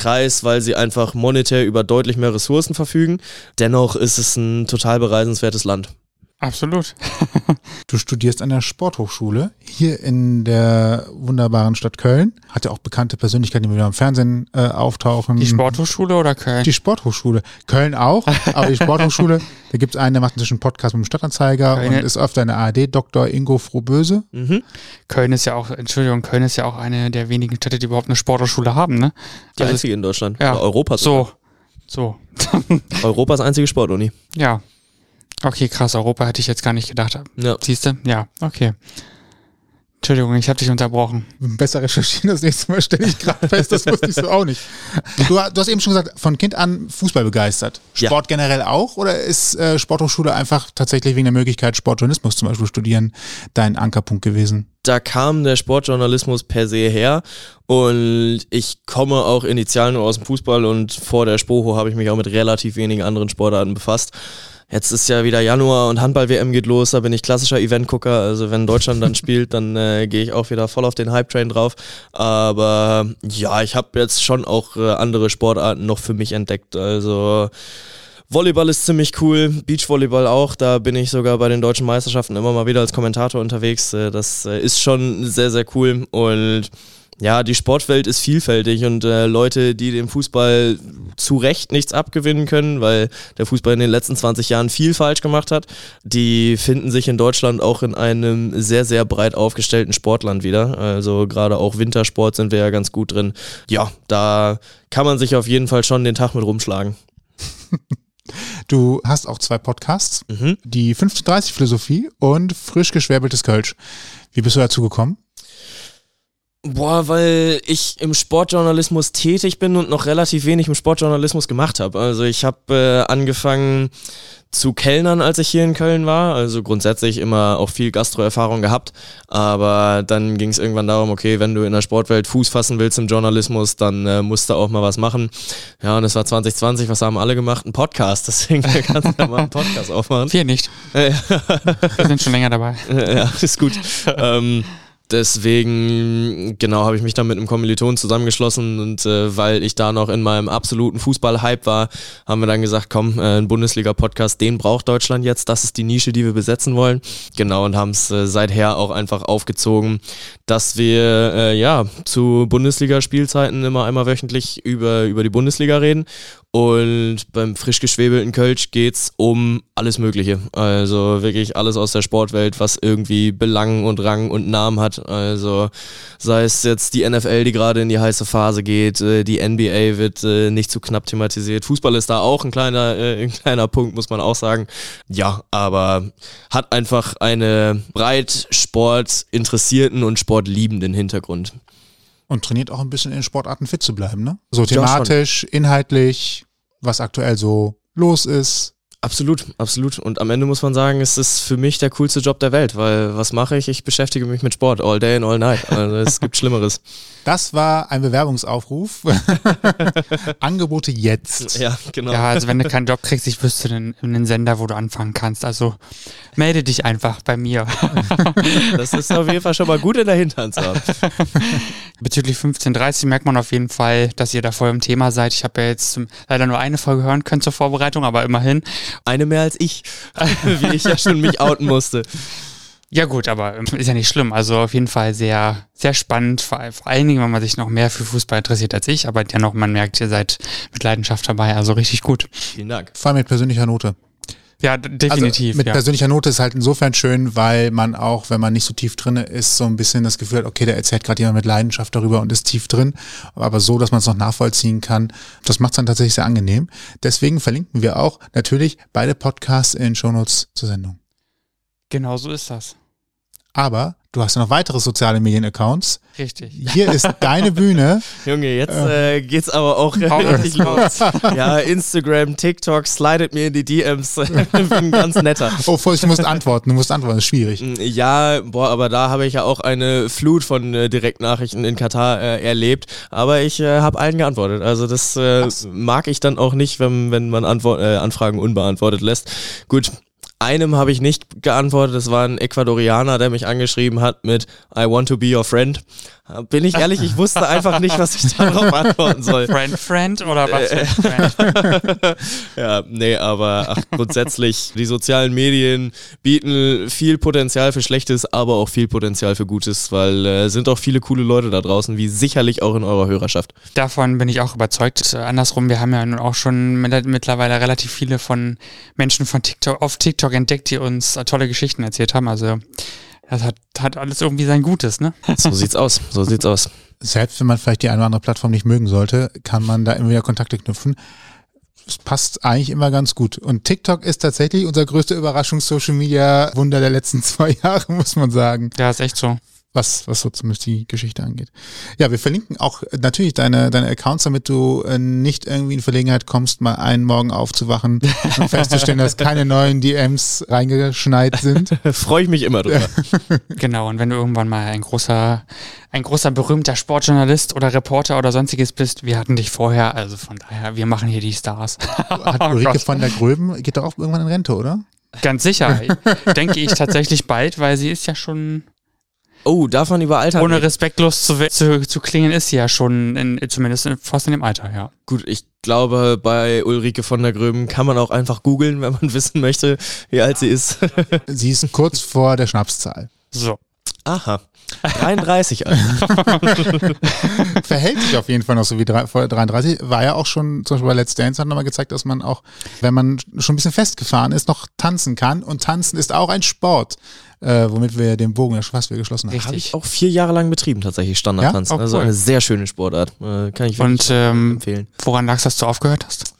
Kreis, weil sie einfach monetär über deutlich mehr Ressourcen verfügen. Dennoch ist es ein total bereisenswertes Land. Absolut. du studierst an der Sporthochschule hier in der wunderbaren Stadt Köln. Hat ja auch bekannte Persönlichkeiten, die wieder im Fernsehen äh, auftauchen. Die Sporthochschule oder Köln? Die Sporthochschule. Köln auch, aber die Sporthochschule, da gibt es einen, der macht inzwischen einen Podcast mit dem Stadtanzeiger Köln. und ist öfter in der ARD, Dr. Ingo Frohböse. Mhm. Köln ist ja auch, Entschuldigung, Köln ist ja auch eine der wenigen Städte, die überhaupt eine Sporthochschule haben, ne? Die also, einzige in Deutschland. Ja. Europas. So. So. Europas einzige Sportuni. Ja. Okay, krass, Europa hätte ich jetzt gar nicht gedacht. Ja. Siehst du? Ja, okay. Entschuldigung, ich habe dich unterbrochen. Besser recherchieren, das nächste Mal stelle ich gerade fest, das wusste ich so auch nicht. Du, du, hast eben schon gesagt, von Kind an Fußball begeistert. Sport ja. generell auch oder ist äh, Sporthochschule einfach tatsächlich wegen der Möglichkeit, Sportjournalismus zum Beispiel studieren, dein Ankerpunkt gewesen? Da kam der Sportjournalismus per se her und ich komme auch initial nur aus dem Fußball und vor der Spoho habe ich mich auch mit relativ wenigen anderen Sportarten befasst. Jetzt ist ja wieder Januar und Handball-WM geht los, da bin ich klassischer Event-Gucker. Also wenn Deutschland dann spielt, dann äh, gehe ich auch wieder voll auf den Hype-Train drauf. Aber ja, ich habe jetzt schon auch äh, andere Sportarten noch für mich entdeckt. Also Volleyball ist ziemlich cool, Beachvolleyball auch. Da bin ich sogar bei den deutschen Meisterschaften immer mal wieder als Kommentator unterwegs. Äh, das äh, ist schon sehr, sehr cool. Und ja, die Sportwelt ist vielfältig und äh, Leute, die dem Fußball zu Recht nichts abgewinnen können, weil der Fußball in den letzten 20 Jahren viel falsch gemacht hat, die finden sich in Deutschland auch in einem sehr, sehr breit aufgestellten Sportland wieder. Also gerade auch Wintersport sind wir ja ganz gut drin. Ja, da kann man sich auf jeden Fall schon den Tag mit rumschlagen. Du hast auch zwei Podcasts, mhm. die 1530 Philosophie und frisch geschwärbeltes Kölsch. Wie bist du dazu gekommen? Boah, weil ich im Sportjournalismus tätig bin und noch relativ wenig im Sportjournalismus gemacht habe. Also ich habe äh, angefangen zu Kellnern, als ich hier in Köln war. Also grundsätzlich immer auch viel Gastroerfahrung gehabt. Aber dann ging es irgendwann darum, okay, wenn du in der Sportwelt Fuß fassen willst im Journalismus, dann äh, musst du auch mal was machen. Ja, und es war 2020, was haben alle gemacht? Ein Podcast. Deswegen kannst du ja mal einen Podcast aufmachen. Wir nicht. Wir sind schon länger dabei. Ja, ist gut. ähm, Deswegen, genau, habe ich mich dann mit einem Kommiliton zusammengeschlossen und äh, weil ich da noch in meinem absoluten Fußball-Hype war, haben wir dann gesagt, komm, äh, ein Bundesliga-Podcast, den braucht Deutschland jetzt, das ist die Nische, die wir besetzen wollen. Genau, und haben es äh, seither auch einfach aufgezogen, dass wir äh, ja zu Bundesliga-Spielzeiten immer einmal wöchentlich über, über die Bundesliga reden Und beim frisch geschwebelten Kölsch geht's um alles Mögliche. Also wirklich alles aus der Sportwelt, was irgendwie Belang und Rang und Namen hat. Also sei es jetzt die NFL, die gerade in die heiße Phase geht, äh, die NBA wird äh, nicht zu knapp thematisiert. Fußball ist da auch ein kleiner, äh, ein kleiner Punkt, muss man auch sagen. Ja, aber hat einfach eine breit Sport interessierten und sportliebenden Hintergrund. Und trainiert auch ein bisschen in Sportarten fit zu bleiben, ne? So thematisch, inhaltlich, was aktuell so los ist. Absolut, absolut. Und am Ende muss man sagen, es ist für mich der coolste Job der Welt, weil was mache ich? Ich beschäftige mich mit Sport, all day and all night. Also es gibt Schlimmeres. Das war ein Bewerbungsaufruf. Angebote jetzt. Ja, genau. Ja, also wenn du keinen Job kriegst, ich wüsste einen, einen Sender, wo du anfangen kannst. Also melde dich einfach bei mir. das ist auf jeden Fall schon mal gut in der Hinterhand zu haben. Bezüglich 1530 merkt man auf jeden Fall, dass ihr da voll im Thema seid. Ich habe ja jetzt leider nur eine Folge hören können zur Vorbereitung, aber immerhin. Eine mehr als ich, wie ich ja schon mich outen musste. Ja gut, aber ähm, ist ja nicht schlimm. Also auf jeden Fall sehr, sehr spannend. Vor, vor allen Dingen, wenn man sich noch mehr für Fußball interessiert als ich. Aber dennoch, man merkt, ihr seid mit Leidenschaft dabei. Also richtig gut. Vielen Dank. Vor allem mit persönlicher Note. Ja, definitiv. Also mit ja. persönlicher Note ist halt insofern schön, weil man auch, wenn man nicht so tief drin ist, so ein bisschen das Gefühl hat, okay, da erzählt gerade jemand mit Leidenschaft darüber und ist tief drin, aber so, dass man es noch nachvollziehen kann. Das macht es dann tatsächlich sehr angenehm. Deswegen verlinken wir auch natürlich beide Podcasts in Shownotes zur Sendung. Genau so ist das. Aber du hast ja noch weitere soziale Medien-Accounts. Richtig. Hier ist deine Bühne. Junge, jetzt äh, geht's aber auch richtig los. Ja, Instagram, TikTok, slidet mir in die DMs. Bin ganz netter. Oh, Vorsicht, du musst antworten. Du musst antworten, das ist schwierig. Mm, ja, boah, aber da habe ich ja auch eine Flut von äh, Direktnachrichten in Katar äh, erlebt. Aber ich äh, habe allen geantwortet. Also das äh, mag ich dann auch nicht, wenn, wenn man Antwort, äh, Anfragen unbeantwortet lässt. Gut, einem habe ich nicht geantwortet, das war ein Ecuadorianer, der mich angeschrieben hat mit I want to be your friend. Bin ich ehrlich, ich wusste einfach nicht, was ich darauf antworten soll. Friend, Friend oder was? Äh, Friend? ja, nee, aber ach, grundsätzlich, die sozialen Medien bieten viel Potenzial für Schlechtes, aber auch viel Potenzial für Gutes, weil äh, sind auch viele coole Leute da draußen, wie sicherlich auch in eurer Hörerschaft. Davon bin ich auch überzeugt. Andersrum, wir haben ja nun auch schon mittlerweile relativ viele von Menschen von TikTok auf TikTok entdeckt, die uns tolle Geschichten erzählt haben. Also das hat, hat alles irgendwie sein Gutes, ne? So sieht's aus, so sieht's aus. Selbst wenn man vielleicht die eine oder andere Plattform nicht mögen sollte, kann man da immer wieder Kontakte knüpfen. Es passt eigentlich immer ganz gut. Und TikTok ist tatsächlich unser größter Überraschungs-Social-Media-Wunder der letzten zwei Jahre, muss man sagen. Ja, ist echt so was, was so zumindest die Geschichte angeht. Ja, wir verlinken auch natürlich deine, deine Accounts, damit du äh, nicht irgendwie in Verlegenheit kommst, mal einen Morgen aufzuwachen und festzustellen, dass keine neuen DMs reingeschneit sind. Freue ich mich immer drüber. genau, und wenn du irgendwann mal ein großer, ein großer berühmter Sportjournalist oder Reporter oder sonstiges bist, wir hatten dich vorher, also von daher, wir machen hier die Stars. Hat Ulrike oh von der Gröben, geht doch auch irgendwann in Rente, oder? Ganz sicher. Denke ich tatsächlich bald, weil sie ist ja schon Oh, darf man über Alter Ohne respektlos zu, zu, zu klingen ist sie ja schon, in, zumindest fast in dem Alter, ja. Gut, ich glaube, bei Ulrike von der Gröben kann man auch einfach googeln, wenn man wissen möchte, wie alt sie ist. sie ist kurz vor der Schnapszahl. So. Aha. 33 also. Verhält sich auf jeden Fall noch so wie 33. War ja auch schon, zum Beispiel bei Let's Dance hat nochmal gezeigt, dass man auch, wenn man schon ein bisschen festgefahren ist, noch tanzen kann. Und tanzen ist auch ein Sport äh, womit wir den Bogen ja fast wieder geschlossen haben. Habe ich auch vier Jahre lang betrieben, tatsächlich Standardtanz. Ja? Oh, also cool. eine sehr schöne Sportart. Äh, kann ich wirklich Und, ähm, empfehlen. Woran lag es, dass du aufgehört hast?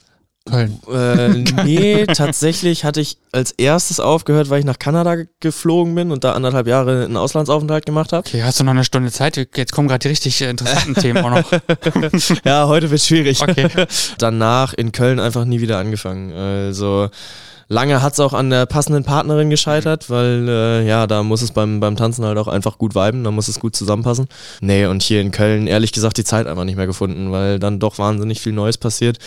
Köln. Äh, nee, tatsächlich hatte ich als erstes aufgehört, weil ich nach Kanada geflogen bin und da anderthalb Jahre einen Auslandsaufenthalt gemacht habe. Okay, hast du noch eine Stunde Zeit? Jetzt kommen gerade die richtig interessanten Themen auch noch. ja, heute wird schwierig. Okay. Danach in Köln einfach nie wieder angefangen. Also Lange hat es auch an der passenden Partnerin gescheitert, weil äh, ja, da muss es beim, beim Tanzen halt auch einfach gut viben, da muss es gut zusammenpassen. Nee, und hier in Köln ehrlich gesagt die Zeit einfach nicht mehr gefunden, weil dann doch wahnsinnig viel Neues passiert.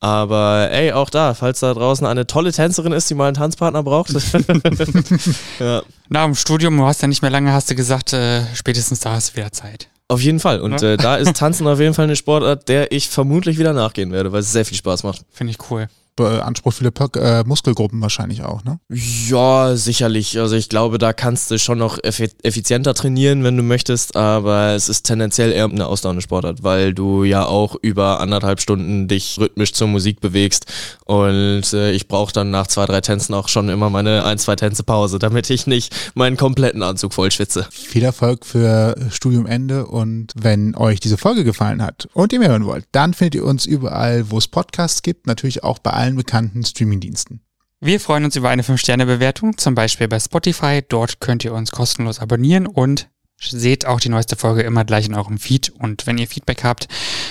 Aber ey, auch da, falls da draußen eine tolle Tänzerin ist, die mal einen Tanzpartner braucht. ja. Na, im Studium, du hast ja nicht mehr lange, hast du gesagt, äh, spätestens da hast du wieder Zeit. Auf jeden Fall. Und äh, da ist Tanzen auf jeden Fall eine Sportart, der ich vermutlich wieder nachgehen werde, weil es sehr viel Spaß macht. Finde ich cool. Beansprucht viele äh, Muskelgruppen wahrscheinlich auch, ne? Ja, sicherlich. Also ich glaube, da kannst du schon noch effizienter trainieren, wenn du möchtest, aber es ist tendenziell eher eine Ausdauersportart, weil du ja auch über anderthalb Stunden dich rhythmisch zur Musik bewegst und äh, ich brauche dann nach zwei, drei Tänzen auch schon immer meine ein, zwei Tänze Pause, damit ich nicht meinen kompletten Anzug voll schwitze. Viel Erfolg für Studiumende und wenn euch diese Folge gefallen hat und ihr mehr hören wollt, dann findet ihr uns überall, wo es Podcasts gibt, natürlich auch bei allen bekannten Streamingdiensten. Wir freuen uns über eine 5-Sterne-Bewertung, zum Beispiel bei Spotify. Dort könnt ihr uns kostenlos abonnieren und seht auch die neueste Folge immer gleich in eurem Feed. Und wenn ihr Feedback habt,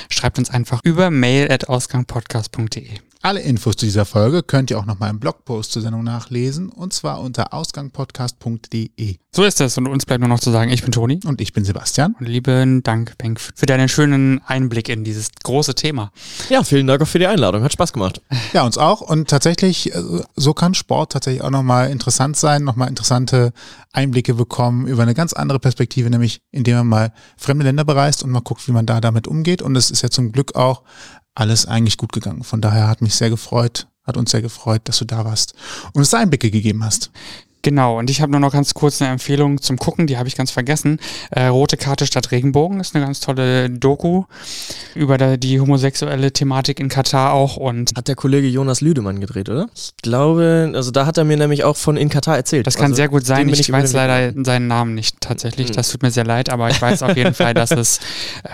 schreibt uns einfach über mail at ausgangpodcast.de. Alle Infos zu dieser Folge könnt ihr auch nochmal im Blogpost zur Sendung nachlesen und zwar unter ausgangpodcast.de. So ist es und uns bleibt nur noch zu sagen, ich bin Toni. Und ich bin Sebastian. Und lieben Dank, Benk, für deinen schönen Einblick in dieses große Thema. Ja, vielen Dank auch für die Einladung. Hat Spaß gemacht. Ja, uns auch. Und tatsächlich, äh, so kann Sport tatsächlich auch nochmal interessant sein, nochmal interessante Einblicke bekommen über eine ganz andere Perspektive, nämlich indem man mal fremde Länder bereist und mal guckt, wie man da damit umgeht. Und es ist ja zum Glück auch alles eigentlich gut gegangen. Von daher hat mich sehr gefreut, hat uns sehr gefreut, dass du da warst und uns Einblicke gegeben hast. Genau, und ich habe nur noch ganz kurz eine Empfehlung zum Gucken, die habe ich ganz vergessen. Äh, Rote Karte statt Regenbogen ist eine ganz tolle Doku über die homosexuelle Thematik in Katar auch. Und hat der Kollege Jonas Lüdemann gedreht, oder? Ich glaube, also da hat er mir nämlich auch von in Katar erzählt. Das kann also, sehr gut sein. Ich, ich weiß leider seinen Namen nicht tatsächlich. Mhm. Das tut mir sehr leid, aber ich weiß auf jeden Fall, dass es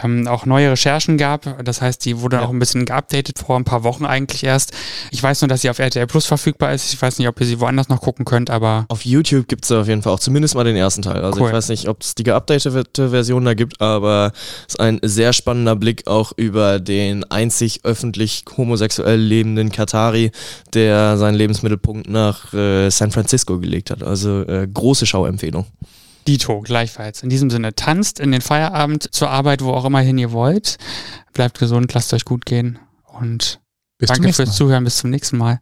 ähm, auch neue Recherchen gab. Das heißt, die wurde ja. auch ein bisschen geupdatet vor ein paar Wochen eigentlich erst. Ich weiß nur, dass sie auf RTL Plus verfügbar ist. Ich weiß nicht, ob ihr sie woanders noch gucken könnt, aber auf YouTube gibt es auf jeden Fall auch zumindest mal den ersten Teil. Also cool. ich weiß nicht, ob es die geupdatete Version da gibt, aber es ist ein sehr spannender Blick auch über den einzig öffentlich homosexuell lebenden Katari, der seinen Lebensmittelpunkt nach äh, San Francisco gelegt hat. Also äh, große Schauempfehlung. Dito, gleichfalls. In diesem Sinne, tanzt in den Feierabend zur Arbeit, wo auch immer hin ihr wollt. Bleibt gesund, lasst euch gut gehen und bis danke fürs Zuhören. Bis zum nächsten Mal.